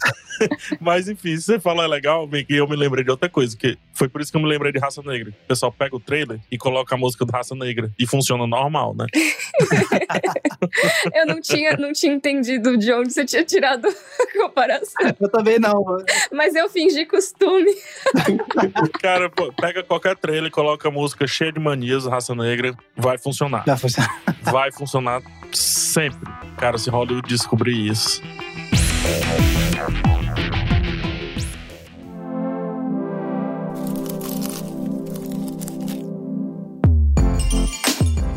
mas enfim, se você falou é legal, que eu me lembrei de outra coisa, que foi por isso que eu me lembrei de Raça Negra. O pessoal pega o trailer e coloca a música do Raça Negra e funciona normal, né? Eu não tinha, não tinha entendido de onde você tinha tirado a comparação. Eu também não. Mas eu fingi costume. Cara, pô, pega qualquer trailer e coloca a música cheia de manias, Raça Negra, vai funcionar. Já funciona. Vai funcionar sempre. Cara, se Hollywood descobrir isso.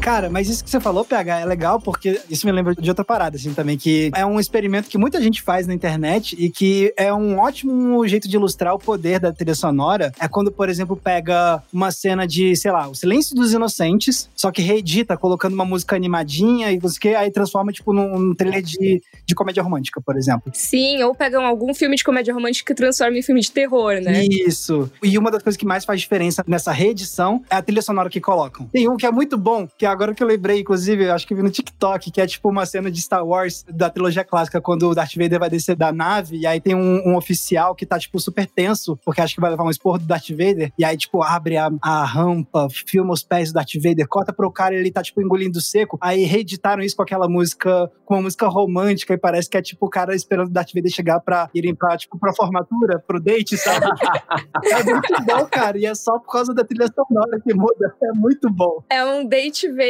Cara, mas isso que você falou, PH, é legal porque isso me lembra de outra parada, assim, também, que é um experimento que muita gente faz na internet e que é um ótimo jeito de ilustrar o poder da trilha sonora. É quando, por exemplo, pega uma cena de, sei lá, O Silêncio dos Inocentes, só que reedita, colocando uma música animadinha e você que aí transforma, tipo, num, num trailer de, de comédia romântica, por exemplo. Sim, ou pegam algum filme de comédia romântica e transformam em filme de terror, né? Isso. E uma das coisas que mais faz diferença nessa reedição é a trilha sonora que colocam. Tem um que é muito bom, que agora que eu lembrei, inclusive, acho que vi no TikTok, que é tipo uma cena de Star Wars da trilogia clássica, quando o Darth Vader vai descer da nave, e aí tem um, um oficial que tá, tipo, super tenso, porque acha que vai levar um esporro do Darth Vader, e aí, tipo, abre a, a rampa, filma os pés do Darth Vader, corta pro cara e ele tá, tipo, engolindo seco. Aí reeditaram isso com aquela música, com uma música romântica, e parece que é, tipo, o cara esperando o Darth Vader chegar pra irem pra, tipo, pra formatura, pro date, sabe? é muito bom, cara, e é só por causa da trilha sonora que muda. É muito bom. É um Date Vader.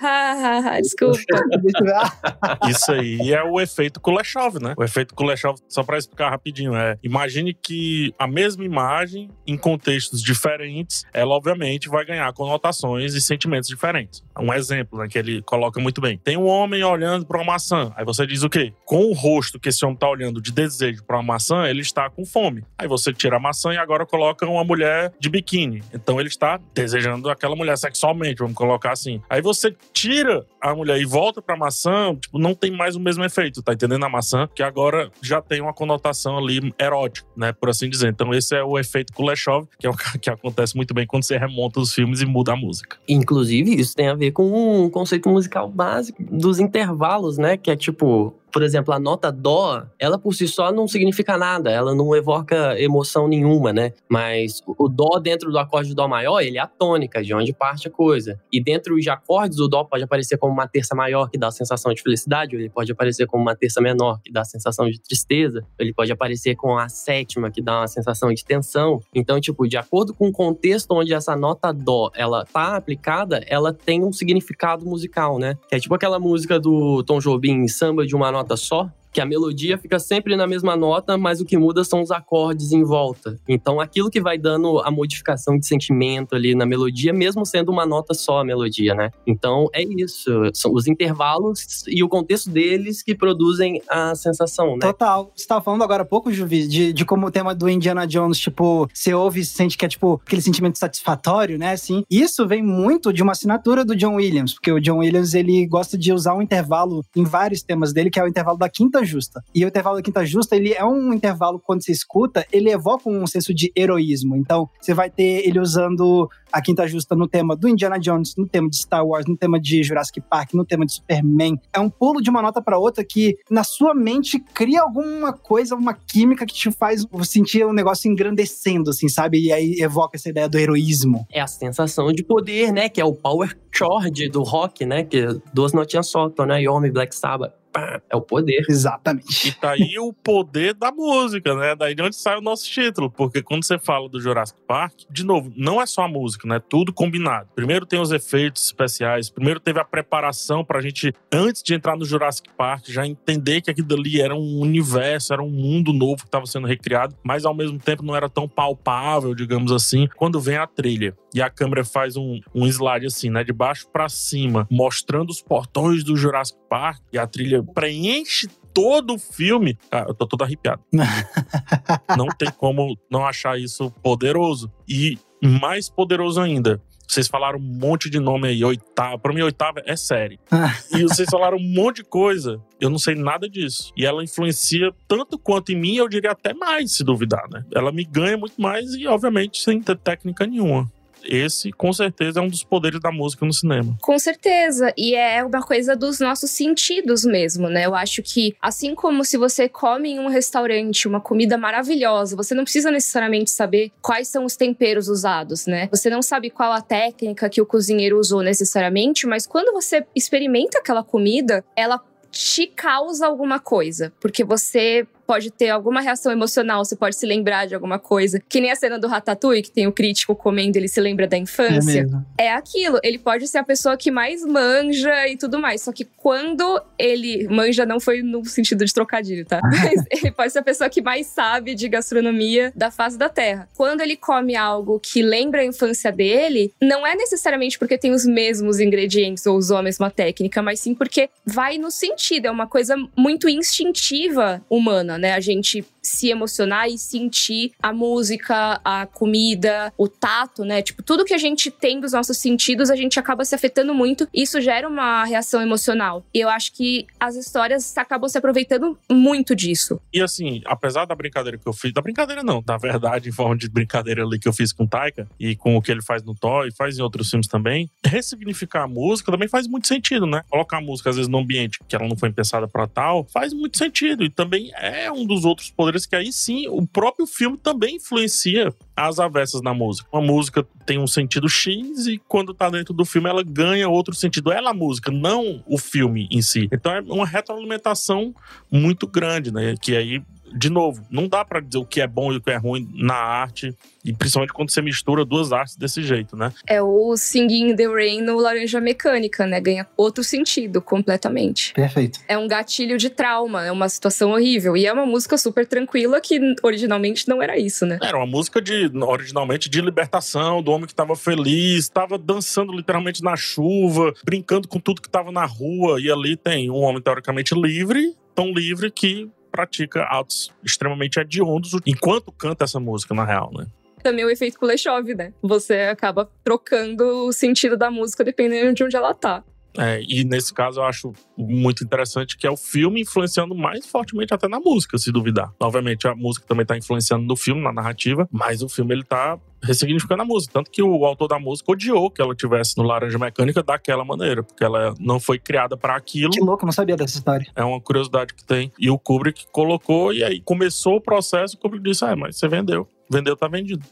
Ha, ha, ha, desculpa. Isso aí é o efeito Kuleshov, né? O efeito Kuleshov, só pra explicar rapidinho, é imagine que a mesma imagem, em contextos diferentes, ela obviamente vai ganhar conotações e sentimentos diferentes. Um exemplo, né, que ele coloca muito bem. Tem um homem olhando para uma maçã. Aí você diz o quê? Com o rosto que esse homem tá olhando de desejo para uma maçã, ele está com fome. Aí você tira a maçã e agora coloca uma mulher de biquíni. Então ele está desejando aquela mulher sexualmente, vamos colocar assim. Aí você tira a mulher e volta pra maçã, tipo, não tem mais o mesmo efeito, tá entendendo? A maçã, que agora já tem uma conotação ali erótica, né? Por assim dizer. Então esse é o efeito Kuleshov, que é o que acontece muito bem quando você remonta os filmes e muda a música. Inclusive, isso tem a ver com um conceito musical básico dos intervalos, né? Que é tipo. Por exemplo, a nota dó, ela por si só não significa nada, ela não evoca emoção nenhuma, né? Mas o dó dentro do acorde de dó maior, ele é a tônica, de onde parte a coisa. E dentro de acordes, o dó pode aparecer como uma terça maior, que dá a sensação de felicidade, ou ele pode aparecer como uma terça menor, que dá a sensação de tristeza, ele pode aparecer com a sétima, que dá uma sensação de tensão. Então, tipo, de acordo com o contexto onde essa nota dó, ela tá aplicada, ela tem um significado musical, né? Que é tipo aquela música do Tom Jobim, Samba de uma nota só, que a melodia fica sempre na mesma nota, mas o que muda são os acordes em volta. Então, aquilo que vai dando a modificação de sentimento ali na melodia, mesmo sendo uma nota só a melodia, né? Então, é isso. São os intervalos e o contexto deles que produzem a sensação, né? Total. Você tava falando agora há pouco, Juvi, de, de como o tema do Indiana Jones, tipo, você ouve e sente que é, tipo, aquele sentimento satisfatório, né, assim. Isso vem muito de uma assinatura do John Williams, porque o John Williams, ele gosta de usar um intervalo em vários temas dele, que é o intervalo da quinta justa. E o intervalo da quinta justa, ele é um intervalo, quando você escuta, ele evoca um senso de heroísmo. Então, você vai ter ele usando a quinta justa no tema do Indiana Jones, no tema de Star Wars, no tema de Jurassic Park, no tema de Superman. É um pulo de uma nota para outra que na sua mente cria alguma coisa, uma química que te faz sentir um negócio engrandecendo, assim, sabe? E aí evoca essa ideia do heroísmo. É a sensação de poder, né? Que é o power chord do rock, né? Que duas notinhas só, Tony Iommi, Black Sabbath. Pá, É o poder. Exatamente. E tá aí o poder da música, né? Daí de onde sai o nosso título. Porque quando você fala do Jurassic Park, de novo, não é só a música, né? Tudo combinado. Primeiro tem os efeitos especiais, primeiro teve a preparação pra gente, antes de entrar no Jurassic Park, já entender que aquilo ali era um universo, era um mundo novo que estava sendo recriado, mas ao mesmo tempo não era tão palpável, digamos assim, quando vem a trilha. E a câmera faz um, um slide assim, né? De baixo para cima, mostrando os portões do Jurassic Park e a trilha preenche todo o filme. Ah, eu tô todo arrepiado. não tem como não achar isso poderoso. E mais poderoso ainda. Vocês falaram um monte de nome aí, oitava. Pra mim, oitava é série. e vocês falaram um monte de coisa. Eu não sei nada disso. E ela influencia tanto quanto em mim, eu diria até mais, se duvidar, né? Ela me ganha muito mais e, obviamente, sem ter técnica nenhuma esse com certeza é um dos poderes da música no cinema. Com certeza, e é uma coisa dos nossos sentidos mesmo, né? Eu acho que assim como se você come em um restaurante uma comida maravilhosa, você não precisa necessariamente saber quais são os temperos usados, né? Você não sabe qual a técnica que o cozinheiro usou necessariamente, mas quando você experimenta aquela comida, ela te causa alguma coisa, porque você pode ter alguma reação emocional, você pode se lembrar de alguma coisa. Que nem a cena do Ratatouille, que tem o crítico comendo, ele se lembra da infância. É, é aquilo. Ele pode ser a pessoa que mais manja e tudo mais. Só que quando ele. Manja não foi no sentido de trocadilho, tá? Mas ele pode ser a pessoa que mais sabe de gastronomia da face da Terra. Quando ele come algo que lembra a infância dele, não é necessariamente porque tem os mesmos ingredientes ou usou a mesma técnica, mas sim porque vai no sentido. É uma coisa muito instintiva humana, né? A gente se emocionar e sentir a música, a comida, o tato, né? Tipo, tudo que a gente tem dos nossos sentidos, a gente acaba se afetando muito. E isso gera uma reação emocional. E eu acho que as histórias acabam se aproveitando muito disso. E assim, apesar da brincadeira que eu fiz, da brincadeira não, na verdade, em forma de brincadeira ali que eu fiz com o Taika e com o que ele faz no Thor e faz em outros filmes também, ressignificar a música também faz muito sentido, né? Colocar a música às vezes num ambiente que ela não foi pensada para tal, faz muito sentido. E também é um dos outros poderes que aí sim o próprio filme também influencia as avessas na música. Uma música tem um sentido X e quando tá dentro do filme ela ganha outro sentido. Ela a música, não o filme em si. Então é uma retroalimentação muito grande, né? Que aí de novo, não dá para dizer o que é bom e o que é ruim na arte, e principalmente quando você mistura duas artes desse jeito, né? É o Singing in the Rain no Laranja Mecânica, né? Ganha outro sentido completamente. Perfeito. É um gatilho de trauma, é uma situação horrível. E é uma música super tranquila que originalmente não era isso, né? Era uma música de originalmente de libertação, do homem que estava feliz, estava dançando literalmente na chuva, brincando com tudo que estava na rua. E ali tem um homem teoricamente livre, tão livre que pratica atos extremamente hediondos enquanto canta essa música, na real, né? Também o efeito Kuleshov, né? Você acaba trocando o sentido da música dependendo de onde ela tá. É, e nesse caso eu acho muito interessante que é o filme influenciando mais fortemente até na música, se duvidar. Obviamente a música também tá influenciando no filme, na narrativa, mas o filme ele tá ressignificando a música. Tanto que o autor da música odiou que ela tivesse no Laranja Mecânica daquela maneira, porque ela não foi criada para aquilo. Que louco, não sabia dessa história. É uma curiosidade que tem. E o Kubrick colocou, e aí começou o processo, o Kubrick disse: Ah, mas você vendeu. Vendeu, tá vendido.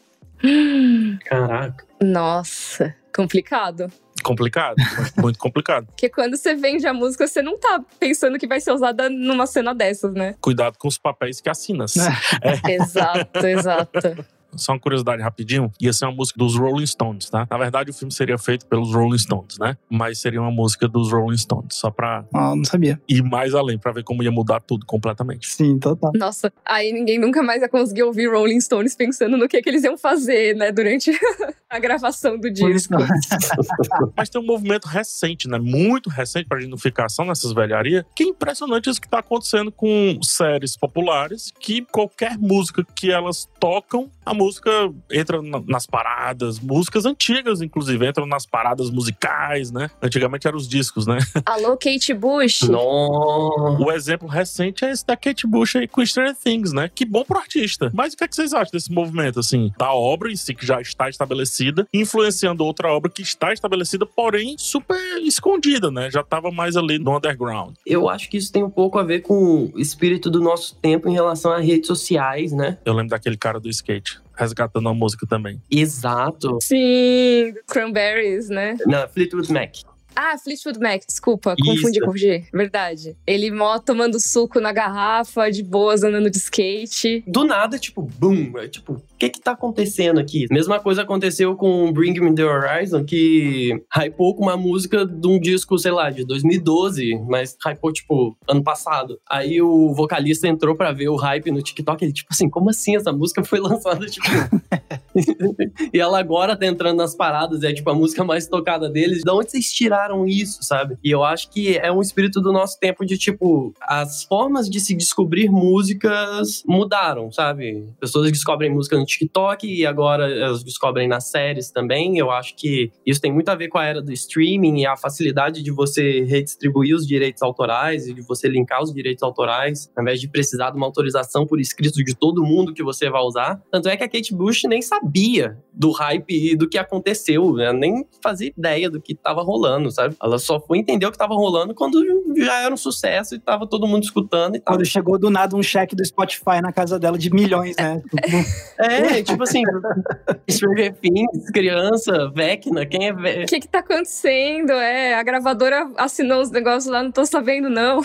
Caraca. Nossa, complicado. Complicado, muito complicado. Porque quando você vende a música, você não tá pensando que vai ser usada numa cena dessas, né? Cuidado com os papéis que assinas. É. Exato, exato. Só uma curiosidade rapidinho, ia ser uma música dos Rolling Stones, tá? Na verdade, o filme seria feito pelos Rolling Stones, né? Mas seria uma música dos Rolling Stones, só pra Ah, não sabia. ir mais além, pra ver como ia mudar tudo completamente. Sim, total. Nossa, aí ninguém nunca mais ia conseguir ouvir Rolling Stones pensando no que, que eles iam fazer, né? Durante a gravação do disco. Mas tem um movimento recente, né? Muito recente pra gente não ficar só nessas velharias, que é impressionante isso que tá acontecendo com séries populares, que qualquer música que elas tocam, a música entra na- nas paradas, músicas antigas, inclusive, entram nas paradas musicais, né? Antigamente eram os discos, né? Alô, Kate Bush. Nossa. O exemplo recente é esse da Kate Bush aí com Stranger Things, né? Que bom pro artista. Mas o que, é que vocês acham desse movimento, assim? Da obra em si, que já está estabelecida, influenciando outra obra que está estabelecida, porém super escondida, né? Já tava mais ali no underground. Eu acho que isso tem um pouco a ver com o espírito do nosso tempo em relação a redes sociais, né? Eu lembro daquele cara do skate, resgatando a música também. Exato. Sim, Cranberries, né? Na Fleetwood Mac. Ah, Fleetwood Mac, desculpa, Isso. confundi com o G. Verdade. Ele mó tomando suco na garrafa, de boas, andando de skate. Do nada, tipo, boom. É, tipo, o que que tá acontecendo aqui? Mesma coisa aconteceu com Bring Me The Horizon, que hypou com uma música de um disco, sei lá, de 2012, mas hypou, tipo, ano passado. Aí o vocalista entrou pra ver o hype no TikTok, ele, tipo assim, como assim essa música foi lançada, tipo, e ela agora tá entrando nas paradas, é tipo a música mais tocada deles. De onde vocês tiraram isso, sabe? E eu acho que é um espírito do nosso tempo de tipo, as formas de se descobrir músicas mudaram, sabe? Pessoas descobrem música no TikTok e agora elas descobrem nas séries também. Eu acho que isso tem muito a ver com a era do streaming e a facilidade de você redistribuir os direitos autorais e de você linkar os direitos autorais, ao invés de precisar de uma autorização por escrito de todo mundo que você vai usar. Tanto é que a Kate Bush nem sabia do hype e do que aconteceu, né? nem fazia ideia do que estava rolando, sabe? Ela só foi entender o que estava rolando quando já era um sucesso e tava todo mundo escutando e tal. Quando chegou do nada um cheque do Spotify na casa dela de milhões, né? é, tipo assim, Stranger Things, criança, Vecna, quem é Vecna? O que que tá acontecendo? É, a gravadora assinou os negócios lá, não tô sabendo não.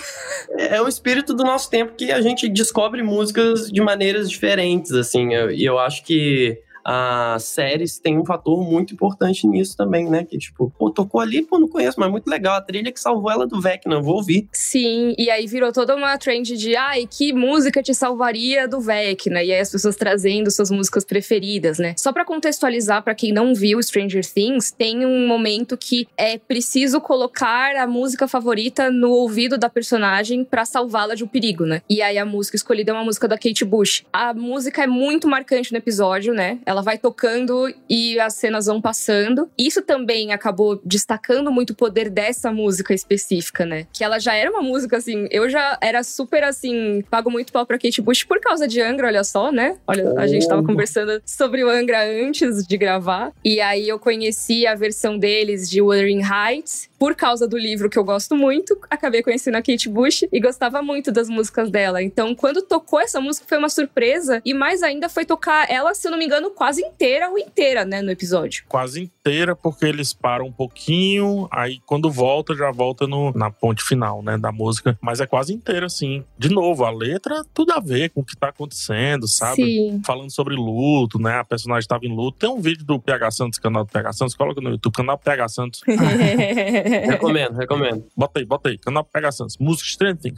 É, é o espírito do nosso tempo que a gente descobre músicas de maneiras diferentes, assim, e eu, eu acho que as séries têm um fator muito importante nisso também, né? Que tipo, pô, tocou ali, pô, não conheço, mas muito legal. A trilha que salvou ela do Vecna, vou ouvir. Sim, e aí virou toda uma trend de, ai, que música te salvaria do Vecna? E aí as pessoas trazendo suas músicas preferidas, né? Só para contextualizar para quem não viu Stranger Things, tem um momento que é preciso colocar a música favorita no ouvido da personagem para salvá-la de um perigo, né? E aí a música escolhida é uma música da Kate Bush. A música é muito marcante no episódio, né? Vai tocando e as cenas vão passando. Isso também acabou destacando muito o poder dessa música específica, né? Que ela já era uma música assim, eu já era super assim, pago muito pau pra Kate Bush por causa de Angra, olha só, né? Olha, a gente tava conversando sobre o Angra antes de gravar. E aí eu conheci a versão deles de Wuthering Heights por causa do livro que eu gosto muito. Acabei conhecendo a Kate Bush e gostava muito das músicas dela. Então, quando tocou essa música foi uma surpresa e mais ainda foi tocar ela, se eu não me engano, quase inteira ou inteira, né, no episódio. Quase inteira, porque eles param um pouquinho, aí quando volta, já volta no, na ponte final, né, da música. Mas é quase inteira, assim. De novo, a letra, tudo a ver com o que tá acontecendo, sabe? Sim. Falando sobre luto, né? A personagem tava em luto. Tem um vídeo do PH Santos, canal do PH Santos, coloca no YouTube, canal PH Santos. recomendo, recomendo. Bota aí, bota aí, canal PH Santos, música Strengthening.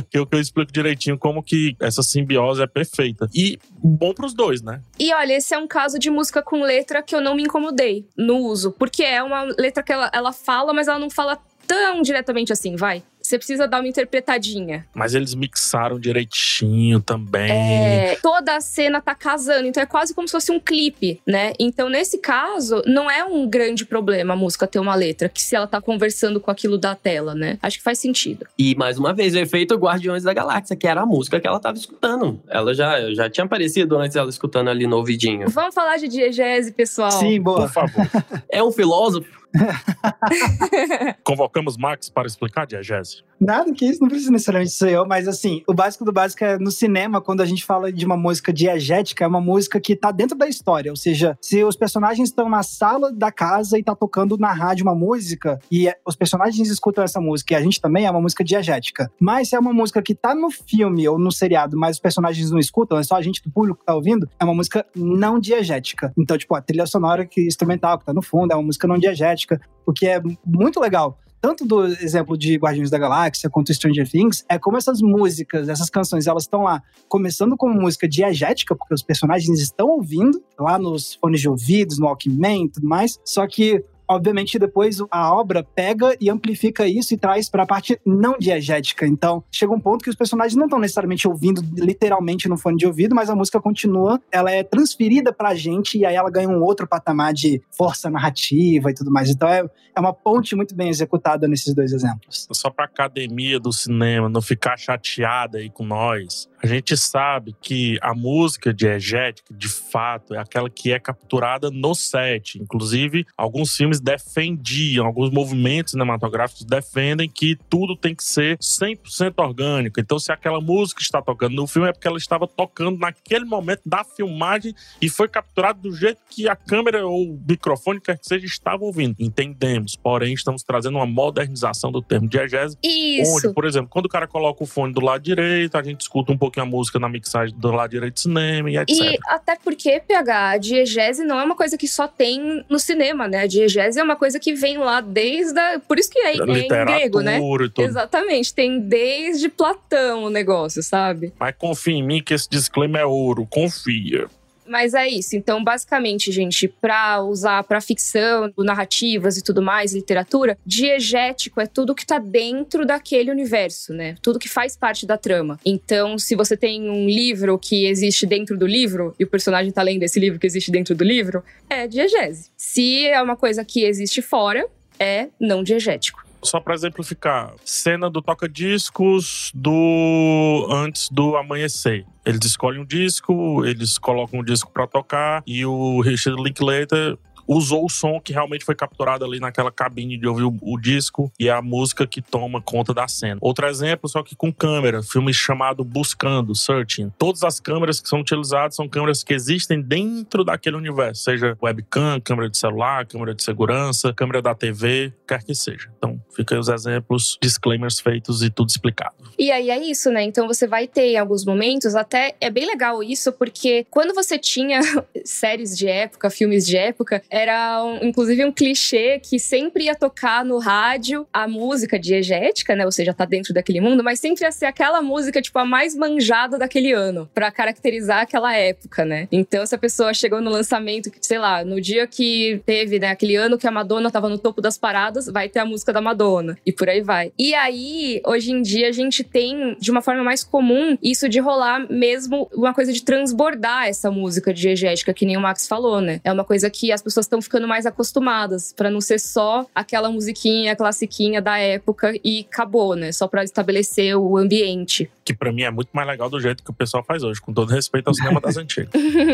que eu, que eu explico direitinho como que essa simbiose é perfeita. E bom pros dois, né? E olha, esse é um caso de música com letra que eu não me incomodei no uso. Porque é uma letra que ela, ela fala, mas ela não fala tão diretamente assim, vai você precisa dar uma interpretadinha. Mas eles mixaram direitinho também. É, toda a cena tá casando, então é quase como se fosse um clipe, né? Então, nesse caso, não é um grande problema a música ter uma letra, que se ela tá conversando com aquilo da tela, né? Acho que faz sentido. E, mais uma vez, o efeito Guardiões da Galáxia, que era a música que ela tava escutando. Ela já, já tinha aparecido antes ela escutando ali no ouvidinho. Vamos falar de diegese, pessoal. Sim, boa. Por favor. é um filósofo Convocamos Max para explicar diegese. Nada que isso, não precisa necessariamente ser eu, mas assim, o básico do básico é no cinema, quando a gente fala de uma música diegética, é uma música que tá dentro da história. Ou seja, se os personagens estão na sala da casa e tá tocando na rádio uma música, e os personagens escutam essa música, e a gente também é uma música diegética. Mas se é uma música que tá no filme ou no seriado, mas os personagens não escutam, é só a gente do público que tá ouvindo, é uma música não diegética. Então, tipo, a trilha sonora que instrumental que tá no fundo é uma música não diegética, o que é muito legal tanto do exemplo de Guardiões da Galáxia quanto Stranger Things, é como essas músicas, essas canções, elas estão lá começando como música diegética, porque os personagens estão ouvindo lá nos fones de ouvidos, no Walkman e tudo mais, só que obviamente depois a obra pega e amplifica isso e traz para a parte não diegética. Então, chega um ponto que os personagens não estão necessariamente ouvindo literalmente no fone de ouvido, mas a música continua, ela é transferida pra gente e aí ela ganha um outro patamar de força narrativa e tudo mais. Então, é, é uma ponte muito bem executada nesses dois exemplos. Só pra academia do cinema não ficar chateada aí com nós, a gente sabe que a música diegética, de fato, é aquela que é capturada no set. Inclusive, alguns filmes defendiam, alguns movimentos cinematográficos defendem que tudo tem que ser 100% orgânico. Então, se aquela música está tocando no filme, é porque ela estava tocando naquele momento da filmagem e foi capturada do jeito que a câmera ou o microfone, quer que seja, estava ouvindo. Entendemos. Porém, estamos trazendo uma modernização do termo diegese. Isso. Onde, por exemplo, quando o cara coloca o fone do lado direito, a gente escuta um pouco pouquinho a música na mixagem do lado direito do cinema e etc. E até porque, PH, a diegese não é uma coisa que só tem no cinema, né? A diegese é uma coisa que vem lá desde a... Por isso que é, é em grego, né? Exatamente. Tem desde Platão o negócio, sabe? Mas confia em mim que esse disclaimer é ouro. Confia. Mas é isso. Então, basicamente, gente, para usar para ficção, narrativas e tudo mais, literatura, diegético é tudo que tá dentro daquele universo, né? Tudo que faz parte da trama. Então, se você tem um livro que existe dentro do livro e o personagem tá lendo esse livro que existe dentro do livro, é diegese. Se é uma coisa que existe fora, é não diegético. Só para exemplificar, cena do toca-discos do antes do amanhecer. Eles escolhem um disco, eles colocam um disco para tocar e o Richard Linklater usou o som que realmente foi capturado ali naquela cabine de ouvir o, o, disco e é a música que toma conta da cena. Outro exemplo, só que com câmera, filme chamado Buscando, Searching. Todas as câmeras que são utilizadas são câmeras que existem dentro daquele universo, seja webcam, câmera de celular, câmera de segurança, câmera da TV, quer que seja. Então, fica aí os exemplos, disclaimers feitos e tudo explicado. E aí é isso, né? Então você vai ter em alguns momentos, até é bem legal isso, porque quando você tinha séries de época, filmes de época, era um, inclusive um clichê que sempre ia tocar no rádio a música diegética, né? Ou seja, tá dentro daquele mundo, mas sempre ia ser aquela música, tipo, a mais manjada daquele ano, para caracterizar aquela época, né? Então, se a pessoa chegou no lançamento, sei lá, no dia que teve, né, aquele ano que a Madonna tava no topo das paradas, vai ter a música da Madonna. E por aí vai. E aí, hoje em dia, a gente tem, de uma forma mais comum, isso de rolar mesmo uma coisa de transbordar essa música diegética, que nem o Max falou, né? É uma coisa que as pessoas estão ficando mais acostumadas, para não ser só aquela musiquinha classiquinha da época e acabou, né? Só para estabelecer o ambiente. Que para mim é muito mais legal do jeito que o pessoal faz hoje, com todo respeito ao cinema das antigas.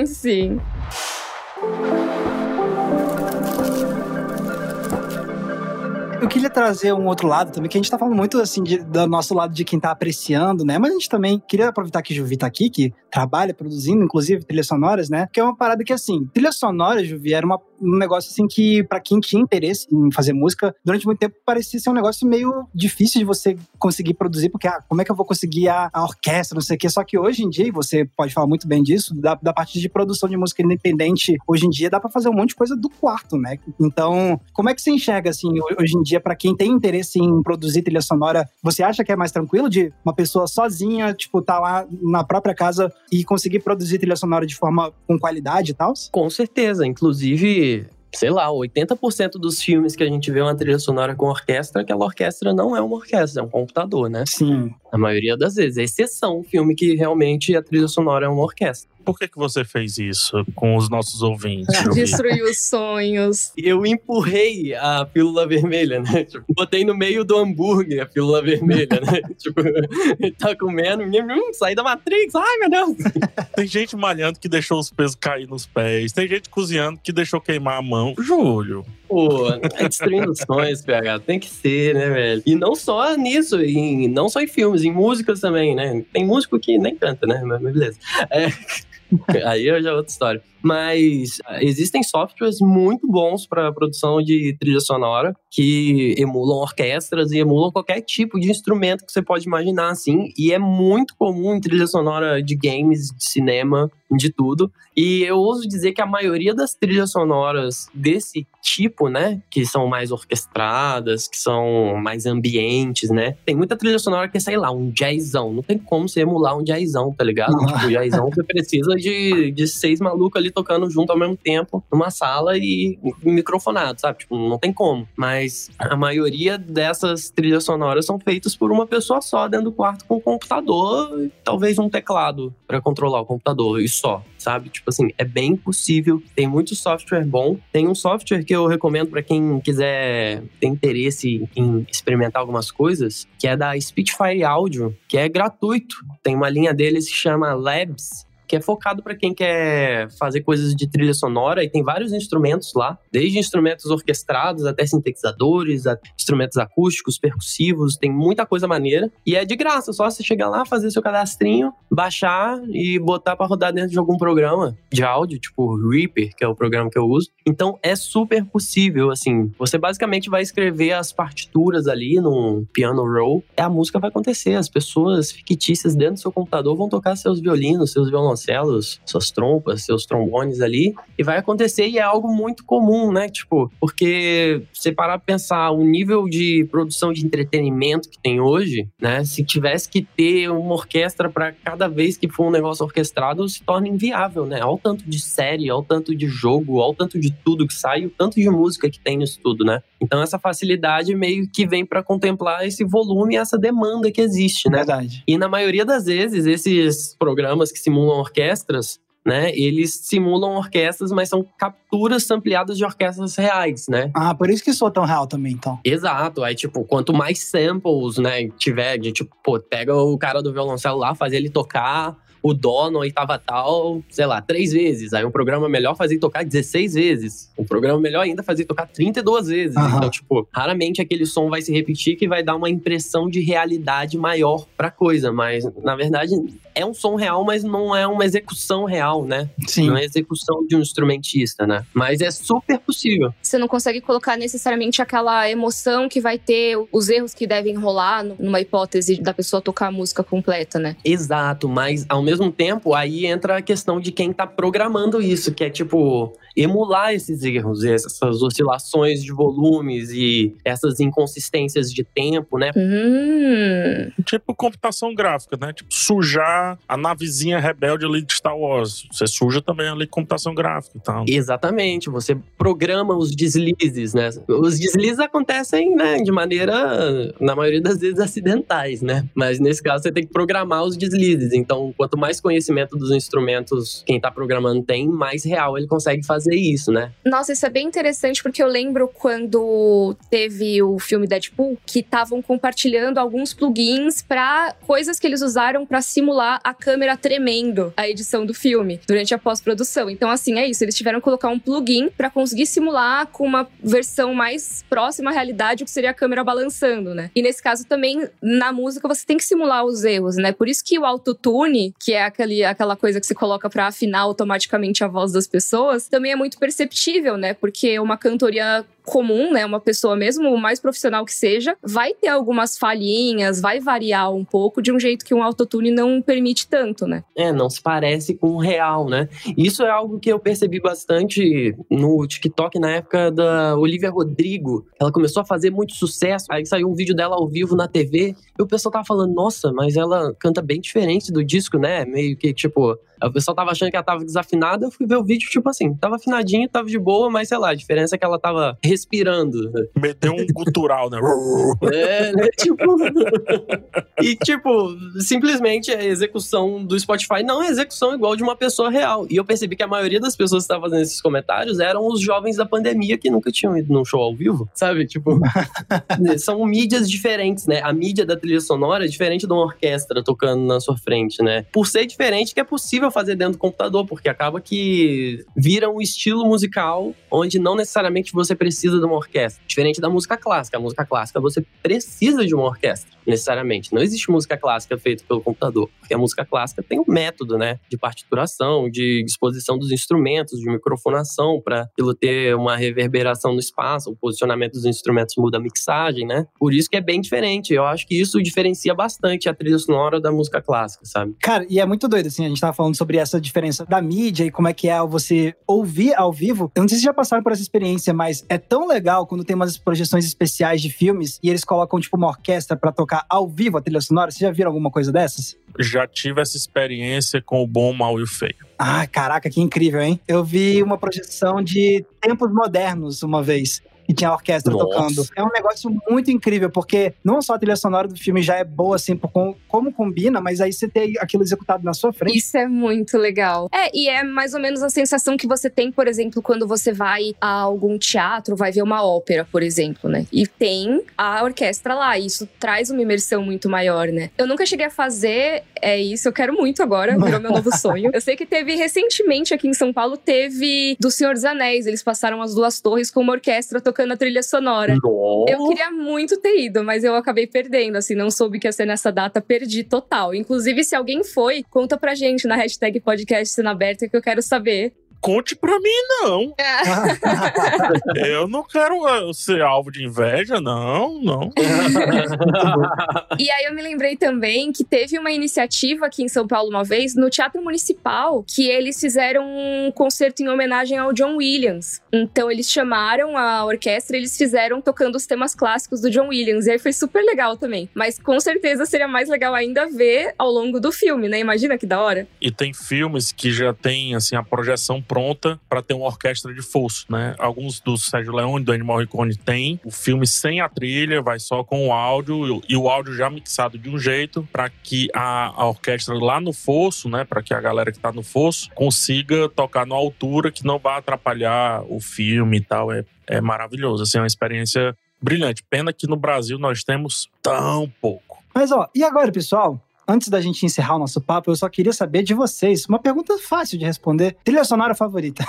Sim. Eu queria trazer um outro lado também, que a gente tá falando muito, assim, de, do nosso lado de quem tá apreciando, né? Mas a gente também queria aproveitar que Juvi tá aqui, que trabalha produzindo, inclusive, trilhas sonoras, né? Que é uma parada que, assim, trilha sonora, Juvi, era uma, um negócio, assim, que para quem tinha interesse em fazer música, durante muito tempo parecia ser um negócio meio difícil de você conseguir produzir, porque, ah, como é que eu vou conseguir a, a orquestra, não sei o quê. Só que hoje em dia, e você pode falar muito bem disso, da, da parte de produção de música independente, hoje em dia dá para fazer um monte de coisa do quarto, né? Então, como é que você enxerga, assim, hoje em dia, para quem tem interesse em produzir trilha sonora, você acha que é mais tranquilo de uma pessoa sozinha, tipo, tá lá na própria casa e conseguir produzir trilha sonora de forma com qualidade e tal? Com certeza. Inclusive, sei lá, 80% dos filmes que a gente vê uma trilha sonora com orquestra, aquela orquestra não é uma orquestra, é um computador, né? Sim. A maioria das vezes. É exceção um filme que realmente a trilha sonora é uma orquestra. Por que, que você fez isso com os nossos ouvintes? Destruiu os sonhos. Eu empurrei a pílula vermelha, né? Tipo, botei no meio do hambúrguer a pílula vermelha, né? tipo, ele tá comendo, hum, saí da Matrix, ai meu Deus! Tem gente malhando que deixou os pesos cair nos pés, tem gente cozinhando que deixou queimar a mão. Júlio. Pô, é destruindo sonhos, PH. Tem que ser, né, velho? E não só nisso, em, não só em filmes, em músicas também, né? Tem músico que nem canta, né? Mas beleza. É. Aí é outra história. Mas ah, existem softwares muito bons para produção de trilha sonora que emulam orquestras e emulam qualquer tipo de instrumento que você pode imaginar assim. E é muito comum em trilha sonora de games, de cinema, de tudo. E eu ouso dizer que a maioria das trilhas sonoras desse tipo, né, que são mais orquestradas, que são mais ambientes, né? Tem muita trilha sonora que é, sei lá, um jazzão. Não tem como você emular um jazzão, tá ligado? tipo, jazzão você precisa de, de seis malucos ali tocando junto ao mesmo tempo numa sala e microfonado, sabe? Tipo, não tem como. Mas a maioria dessas trilhas sonoras são feitas por uma pessoa só dentro do quarto com um computador e talvez um teclado para controlar o computador e só, sabe? Tipo assim, é bem possível. Tem muito software bom. Tem um software que eu recomendo para quem quiser ter interesse em experimentar algumas coisas, que é da Spitfire Audio, que é gratuito. Tem uma linha deles que chama Labs que é focado para quem quer fazer coisas de trilha sonora e tem vários instrumentos lá, desde instrumentos orquestrados até sintetizadores, instrumentos acústicos, percussivos, tem muita coisa maneira e é de graça, só você chegar lá, fazer seu cadastrinho, baixar e botar para rodar dentro de algum programa de áudio, tipo Reaper, que é o programa que eu uso. Então é super possível, assim, você basicamente vai escrever as partituras ali no piano roll, e a música vai acontecer, as pessoas fictícias dentro do seu computador vão tocar seus violinos, seus violoncélos violoncelos, suas trompas, seus trombones ali, e vai acontecer e é algo muito comum, né? Tipo, porque você parar pra pensar o nível de produção de entretenimento que tem hoje, né? Se tivesse que ter uma orquestra para cada vez que for um negócio orquestrado, se torna inviável, né? Olha o tanto de série, olha o tanto de jogo, olha o tanto de tudo que sai, o tanto de música que tem nisso tudo, né? Então essa facilidade meio que vem para contemplar esse volume e essa demanda que existe, né? Verdade. E na maioria das vezes, esses programas que simulam orquestras, né? Eles simulam orquestras, mas são capturas ampliadas de orquestras reais, né? Ah, por isso que soa tão real também, então. Exato. Aí, tipo, quanto mais samples, né, tiver, de tipo, pô, pega o cara do violoncelo lá, faz ele tocar o dó na oitava tal, sei lá, três vezes. Aí um programa melhor fazia tocar 16 vezes. Um programa melhor ainda fazia tocar 32 vezes. Aham. Então, tipo, raramente aquele som vai se repetir que vai dar uma impressão de realidade maior pra coisa. Mas, na verdade, é um som real, mas não é uma execução real, né? Sim. Não é execução de um instrumentista, né? Mas é super possível. Você não consegue colocar necessariamente aquela emoção que vai ter, os erros que devem rolar numa hipótese da pessoa tocar a música completa, né? Exato, mas ao mesmo tempo, aí entra a questão de quem tá programando isso, que é tipo emular esses erros, essas oscilações de volumes e essas inconsistências de tempo, né? Hum. Tipo computação gráfica, né? Tipo, sujar a navezinha rebelde ali de Star Wars. Você suja também ali computação gráfica e tal. Exatamente, você programa os deslizes, né? Os deslizes acontecem, né, de maneira, na maioria das vezes, acidentais, né? Mas nesse caso você tem que programar os deslizes. Então, quanto mais conhecimento dos instrumentos quem tá programando tem, mais real ele consegue fazer isso, né? Nossa, isso é bem interessante porque eu lembro quando teve o filme Deadpool que estavam compartilhando alguns plugins pra coisas que eles usaram pra simular a câmera tremendo a edição do filme durante a pós-produção. Então assim, é isso, eles tiveram que colocar um plugin pra conseguir simular com uma versão mais próxima à realidade o que seria a câmera balançando, né? E nesse caso também na música você tem que simular os erros, né? Por isso que o autotune, que é aquele, aquela coisa que se coloca pra afinar automaticamente a voz das pessoas, também é muito perceptível, né? Porque uma cantoria comum, né, uma pessoa mesmo o mais profissional que seja, vai ter algumas falhinhas, vai variar um pouco de um jeito que um autotune não permite tanto, né? É, não se parece com o real, né? Isso é algo que eu percebi bastante no TikTok na época da Olivia Rodrigo. Ela começou a fazer muito sucesso, aí saiu um vídeo dela ao vivo na TV, e o pessoal tava falando, nossa, mas ela canta bem diferente do disco, né? Meio que, tipo, o pessoal tava achando que ela tava desafinada, eu fui ver o vídeo, tipo assim, tava afinadinho, tava de boa, mas sei lá, a diferença é que ela tava respirando. Meteu um gutural, né? É, né? Tipo. e, tipo, simplesmente a execução do Spotify não é execução igual de uma pessoa real. E eu percebi que a maioria das pessoas que estavam fazendo esses comentários eram os jovens da pandemia que nunca tinham ido num show ao vivo, sabe? Tipo. são mídias diferentes, né? A mídia da trilha sonora é diferente de uma orquestra tocando na sua frente, né? Por ser diferente, que é possível fazer dentro do computador, porque acaba que vira um estilo musical onde não necessariamente você precisa de uma orquestra. Diferente da música clássica. A música clássica você precisa de uma orquestra, necessariamente. Não existe música clássica feita pelo computador, porque a música clássica tem um método, né? De partituração, de disposição dos instrumentos, de microfonação, para aquilo ter uma reverberação no espaço, o posicionamento dos instrumentos muda a mixagem, né? Por isso que é bem diferente. Eu acho que isso diferencia bastante a trilha sonora da música clássica, sabe? Cara, e é muito doido, assim, a gente tava falando sobre essa diferença da mídia e como é que é você ouvir ao vivo. Eu não sei se já passaram por essa experiência, mas é tão legal quando tem umas projeções especiais de filmes e eles colocam, tipo, uma orquestra pra tocar ao vivo a trilha sonora. Vocês já viram alguma coisa dessas? Já tive essa experiência com o bom, o mal e o feio. Ah, caraca, que incrível, hein? Eu vi uma projeção de tempos modernos uma vez. E tinha a orquestra Nossa. tocando. É um negócio muito incrível, porque não só a trilha sonora do filme já é boa, assim, por com- como combina, mas aí você tem aquilo executado na sua frente. Isso é muito legal. É, e é mais ou menos a sensação que você tem, por exemplo, quando você vai a algum teatro, vai ver uma ópera, por exemplo, né? E tem a orquestra lá. E isso traz uma imersão muito maior, né? Eu nunca cheguei a fazer é isso, eu quero muito agora, virou meu novo sonho. Eu sei que teve recentemente aqui em São Paulo, teve do Senhor dos Anéis. Eles passaram as duas torres com uma orquestra tocando a trilha sonora. Eu queria muito ter ido, mas eu acabei perdendo, assim, não soube que ia ser nessa data, perdi total. Inclusive, se alguém foi, conta pra gente na hashtag podcast Cena Aberta que eu quero saber conte pra mim, não. Eu não quero eh, ser alvo de inveja, não, não. E aí eu me lembrei também que teve uma iniciativa aqui em São Paulo uma vez, no Teatro Municipal, que eles fizeram um concerto em homenagem ao John Williams. Então eles chamaram a orquestra, eles fizeram tocando os temas clássicos do John Williams. E aí foi super legal também. Mas com certeza seria mais legal ainda ver ao longo do filme, né? Imagina que da hora. E tem filmes que já tem assim a projeção pronta pra ter uma orquestra de fosso, né? Alguns do Sérgio Leone, do Ennio Morricone tem o filme sem a trilha, vai só com o áudio e o áudio já mixado de um jeito pra que a, a orquestra lá no fosso, né, Pra que a galera que tá no fosso consiga tocar numa altura que não vai atrapalhar o filme e tal. É, é maravilhoso, assim, é uma experiência brilhante. Pena que no Brasil nós temos tão pouco. Mas ó, e agora, pessoal? Antes da gente encerrar o nosso papo, eu só queria saber de vocês. Uma pergunta fácil de responder. Trilha sonora favorita?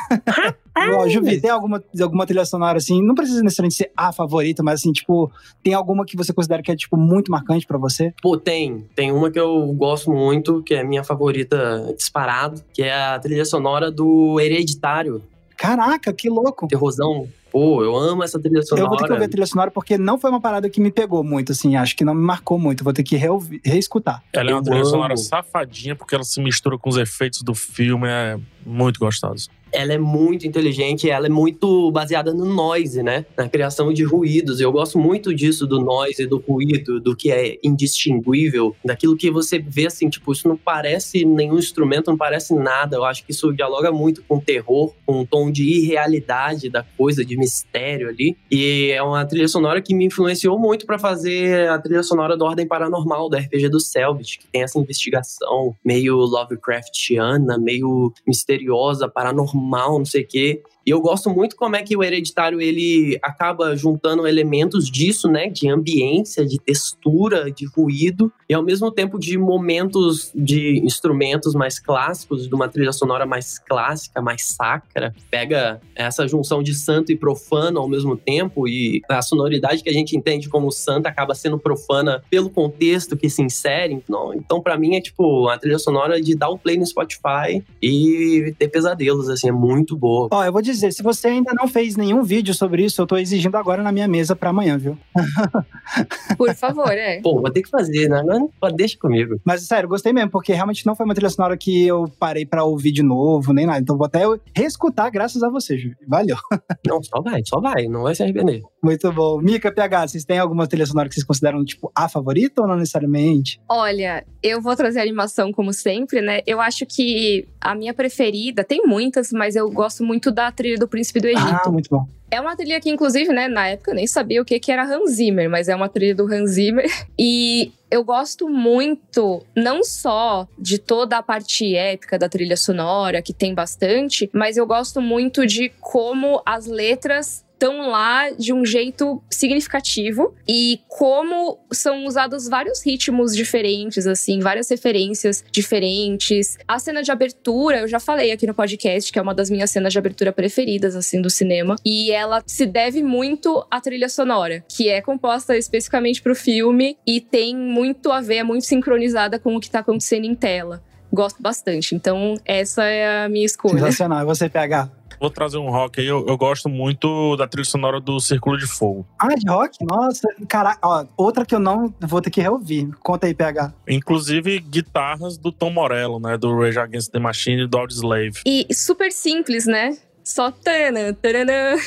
Ó, Juvi, tem alguma, alguma trilha sonora assim? Não precisa necessariamente ser a favorita, mas assim, tipo, tem alguma que você considera que é, tipo, muito marcante pra você? Pô, tem. Tem uma que eu gosto muito, que é minha favorita disparado, que é a trilha sonora do Hereditário. Caraca, que louco! Terrorzão. Pô, eu amo essa trilha sonora. Eu vou ter que ouvir a trilha sonora porque não foi uma parada que me pegou muito, assim. Acho que não me marcou muito. Vou ter que reouvir- reescutar. Ela é uma Eu trilha amo. sonora safadinha porque ela se mistura com os efeitos do filme, é muito gostosa. Ela é muito inteligente, ela é muito baseada no noise, né? Na criação de ruídos. Eu gosto muito disso, do noise, do ruído, do que é indistinguível, daquilo que você vê assim, tipo, isso não parece nenhum instrumento, não parece nada. Eu acho que isso dialoga muito com terror, com um tom de irrealidade da coisa, de mistério ali. E é uma trilha sonora que me influenciou muito pra fazer a trilha sonora do Ordem Paranormal, do RPG do Selbit, que tem essa investigação meio Lovecraftiana, meio misteriosa, paranormal, não sei o quê. E eu gosto muito como é que o Hereditário ele acaba juntando elementos disso, né, de ambiência, de textura, de ruído, e ao mesmo tempo de momentos de instrumentos mais clássicos, de uma trilha sonora mais clássica, mais sacra. Pega essa junção de santo e profano ao mesmo tempo e a sonoridade que a gente entende como santa acaba sendo profana pelo contexto que se insere. Então, então para mim é tipo a trilha sonora de dar o play no Spotify e ter pesadelos assim, é muito boa. Ó, eu vou dizer, se você ainda não fez nenhum vídeo sobre isso, eu tô exigindo agora na minha mesa pra amanhã, viu? Por favor, é. Pô, vou ter que fazer, né? Não, deixa comigo. Mas sério, gostei mesmo, porque realmente não foi uma trilha sonora que eu parei pra ouvir de novo, nem nada. Então vou até reescutar graças a você, Ju. Valeu. Não, só vai, só vai, não vai se arrepender. Muito bom. Mika, PH, vocês têm alguma trilha sonora que vocês consideram, tipo, a favorita ou não necessariamente? Olha, eu vou trazer animação como sempre, né? Eu acho que a minha preferida, tem muitas, mas eu gosto muito da trilha do Príncipe do Egito. Ah, muito bom. É uma trilha que, inclusive, né, na época eu nem sabia o que, que era Hans Zimmer, mas é uma trilha do Hans Zimmer. E eu gosto muito, não só de toda a parte épica da trilha sonora, que tem bastante, mas eu gosto muito de como as letras estão lá de um jeito significativo e como são usados vários ritmos diferentes, assim, várias referências diferentes. A cena de abertura, eu já falei aqui no podcast, que é uma das minhas cenas de abertura preferidas, assim, do cinema. E ela se deve muito à trilha sonora, que é composta especificamente pro filme e tem muito a ver, é muito sincronizada com o que tá acontecendo em tela. Gosto bastante. Então, essa é a minha escolha. Sensacional. E você, PH? Vou trazer um rock aí. Eu, eu gosto muito da trilha sonora do Círculo de Fogo. Ah, de rock? Nossa, caraca. Ó, outra que eu não vou ter que reouvir. Conta aí, PH. Inclusive guitarras do Tom Morello, né? Do Rage Against the Machine e do Audioslave. E super simples, né? Só tana, tanana.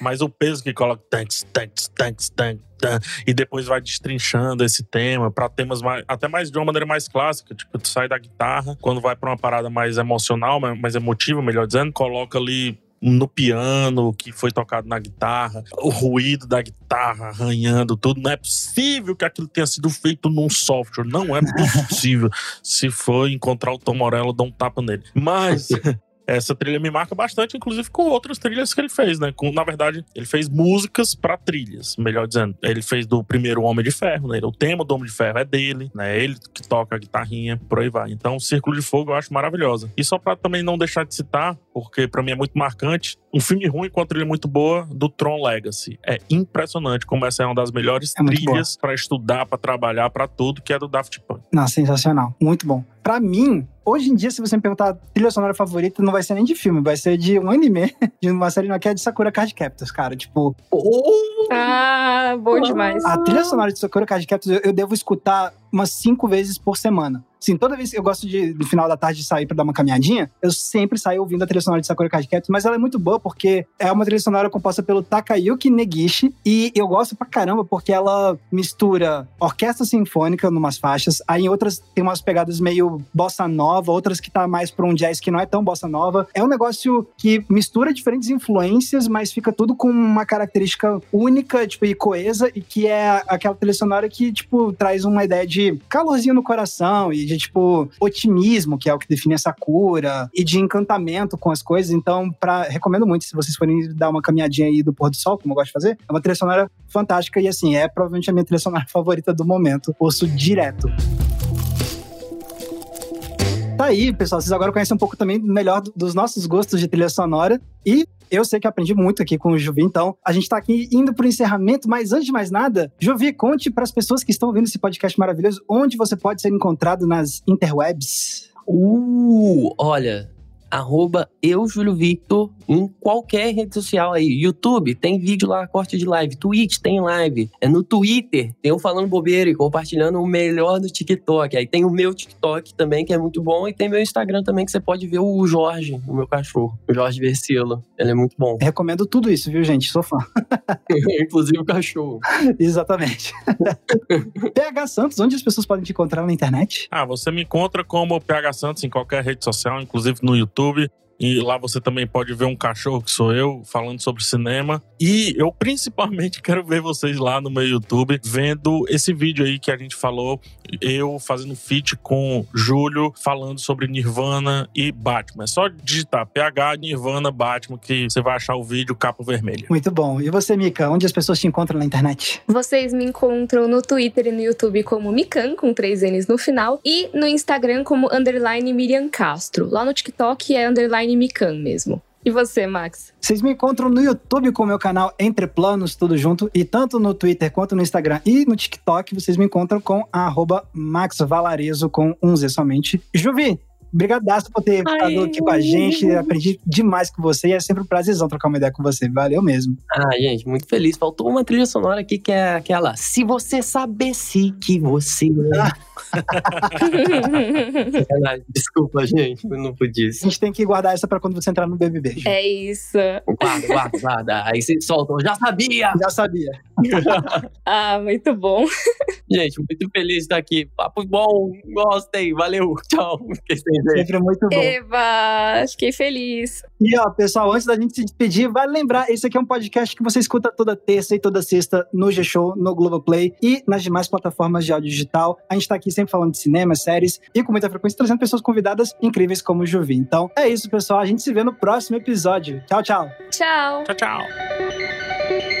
Mas o peso que coloca tanks, tanks, tanks, tanks, tan, e depois vai destrinchando esse tema pra temas mais, até mais de uma maneira mais clássica. Tipo, tu sai da guitarra, quando vai pra uma parada mais emocional, mais- mais emotiva, melhor dizendo, coloca ali no piano que foi tocado na guitarra, o ruído da guitarra arranhando tudo. Não é possível que aquilo tenha sido feito num software. Não é possível. Se for encontrar o Tom Morello, dá um tapa nele. Mas essa trilha me marca bastante, inclusive com outras trilhas que ele fez, né? Com, na verdade, ele fez músicas pra trilhas, melhor dizendo. Ele fez do primeiro Homem de Ferro, né? O tema do Homem de Ferro é dele, né? Ele que toca a guitarrinha, por aí vai. Então, Círculo de Fogo eu acho maravilhosa. E só pra também não deixar de citar, porque pra mim é muito marcante, um filme ruim com a trilha muito boa do Tron Legacy. É impressionante como essa é uma das melhores É trilhas pra estudar, pra trabalhar, pra tudo, que é do Daft Punk. Não, sensacional. Muito bom. Pra mim, hoje em dia, se você me perguntar a trilha sonora favorita, não vai ser nem de filme, vai ser de um anime, de uma série que é de Sakura Card Captors, cara. Tipo. Oh! Ah, bom demais. A trilha sonora de Sakura Card Captors eu, eu devo escutar umas cinco vezes por semana. Sim, toda vez que eu gosto de, no final da tarde, sair pra dar uma caminhadinha, eu sempre saio ouvindo a trilha sonora de Sakura Card Captors, mas ela é muito boa porque é uma trilha sonora composta pelo Takayuki Negishi e eu gosto pra caramba porque ela mistura orquestra sinfônica numas faixas, aí em outras tem umas pegadas meio bossa nova, outras que tá mais pra um jazz que não é tão bossa nova. É um negócio que mistura diferentes influências, mas fica tudo com uma característica única, tipo, e coesa, e que é aquela trilha sonora que, tipo, traz uma ideia de calorzinho no coração e de, tipo, otimismo, que é o que define essa cura, e de encantamento com as coisas. Então, pra, recomendo muito, se vocês forem dar uma caminhadinha aí do pôr do sol, como eu gosto de fazer, é uma trilha sonora fantástica e, assim, é provavelmente a minha trilha sonora favorita do momento. Ouço direto. Tá aí, pessoal. Vocês agora conhecem um pouco também melhor dos nossos gostos de trilha sonora. E eu sei que aprendi muito aqui com o Juvi, então a gente tá aqui indo pro encerramento, mas antes de mais nada, Juvi, conte para as pessoas que estão ouvindo esse podcast maravilhoso onde você pode ser encontrado nas interwebs. Uh, olha, arroba eu, Júlio Victor, em qualquer rede social aí. YouTube, tem vídeo lá, corte de live. Twitch, tem live. É no Twitter, tem eu falando bobeira e compartilhando o melhor do TikTok. Aí tem o meu TikTok também, que é muito bom. E tem meu Instagram também, que você pode ver o Jorge, o meu cachorro. O Jorge Versilo. Ele é muito bom. Recomendo tudo isso, viu, gente? Sou fã. Inclusive o cachorro. Exatamente. PH Santos, onde as pessoas podem te encontrar na internet? Ah, você me encontra como PH Santos em qualquer rede social, inclusive no YouTube. YouTube. E lá você também pode ver um cachorro que sou eu falando sobre cinema. E eu principalmente quero ver vocês lá no meu YouTube vendo esse vídeo aí que a gente falou, eu fazendo feat com Júlio falando sobre Nirvana e Batman. É só digitar PH Nirvana Batman que você vai achar o vídeo capa vermelha. Muito bom. E você, Mika, onde as pessoas te encontram na internet? Vocês me encontram no Twitter e no YouTube como Mikan, com três N's no final, e no Instagram como underline Miriam Castro. Lá no TikTok é underline Mikan mesmo. E você, Max? Vocês me encontram no YouTube com o meu canal Entre Planos, tudo junto. E tanto no Twitter quanto no Instagram e no TikTok, vocês me encontram com arroba Max Valarezo com um Z somente. Juvi, Brigadaço por ter ficado Ai. aqui com a gente. Aprendi demais com você e é sempre um prazerzão trocar uma ideia com você. Valeu mesmo. Ah, gente, muito feliz. Faltou uma trilha sonora aqui que é aquela. Se você soubesse que você. Sacanagem. Desculpa, gente, eu não podia. A gente tem que guardar essa pra quando você entrar no BBB. Ju. é isso. Guarda, guarda, guarda. Aí vocês soltam. Já sabia! Já sabia. Ah, muito bom. Gente, muito feliz de estar aqui. Papo bom, gostei. Valeu, tchau. Fiquei sem ver. Sempre muito bom. Eva, fiquei feliz. E ó, pessoal, antes da gente se despedir, vale lembrar, esse aqui é um podcast que você escuta toda terça e toda sexta no G-Show, no Globoplay e nas demais plataformas de áudio digital. A gente tá aqui sempre falando de cinema, séries e com muita frequência trazendo pessoas convidadas incríveis como o Juvi. Então é isso, pessoal. A gente se vê no próximo episódio. Tchau, tchau. Tchau. Tchau, tchau.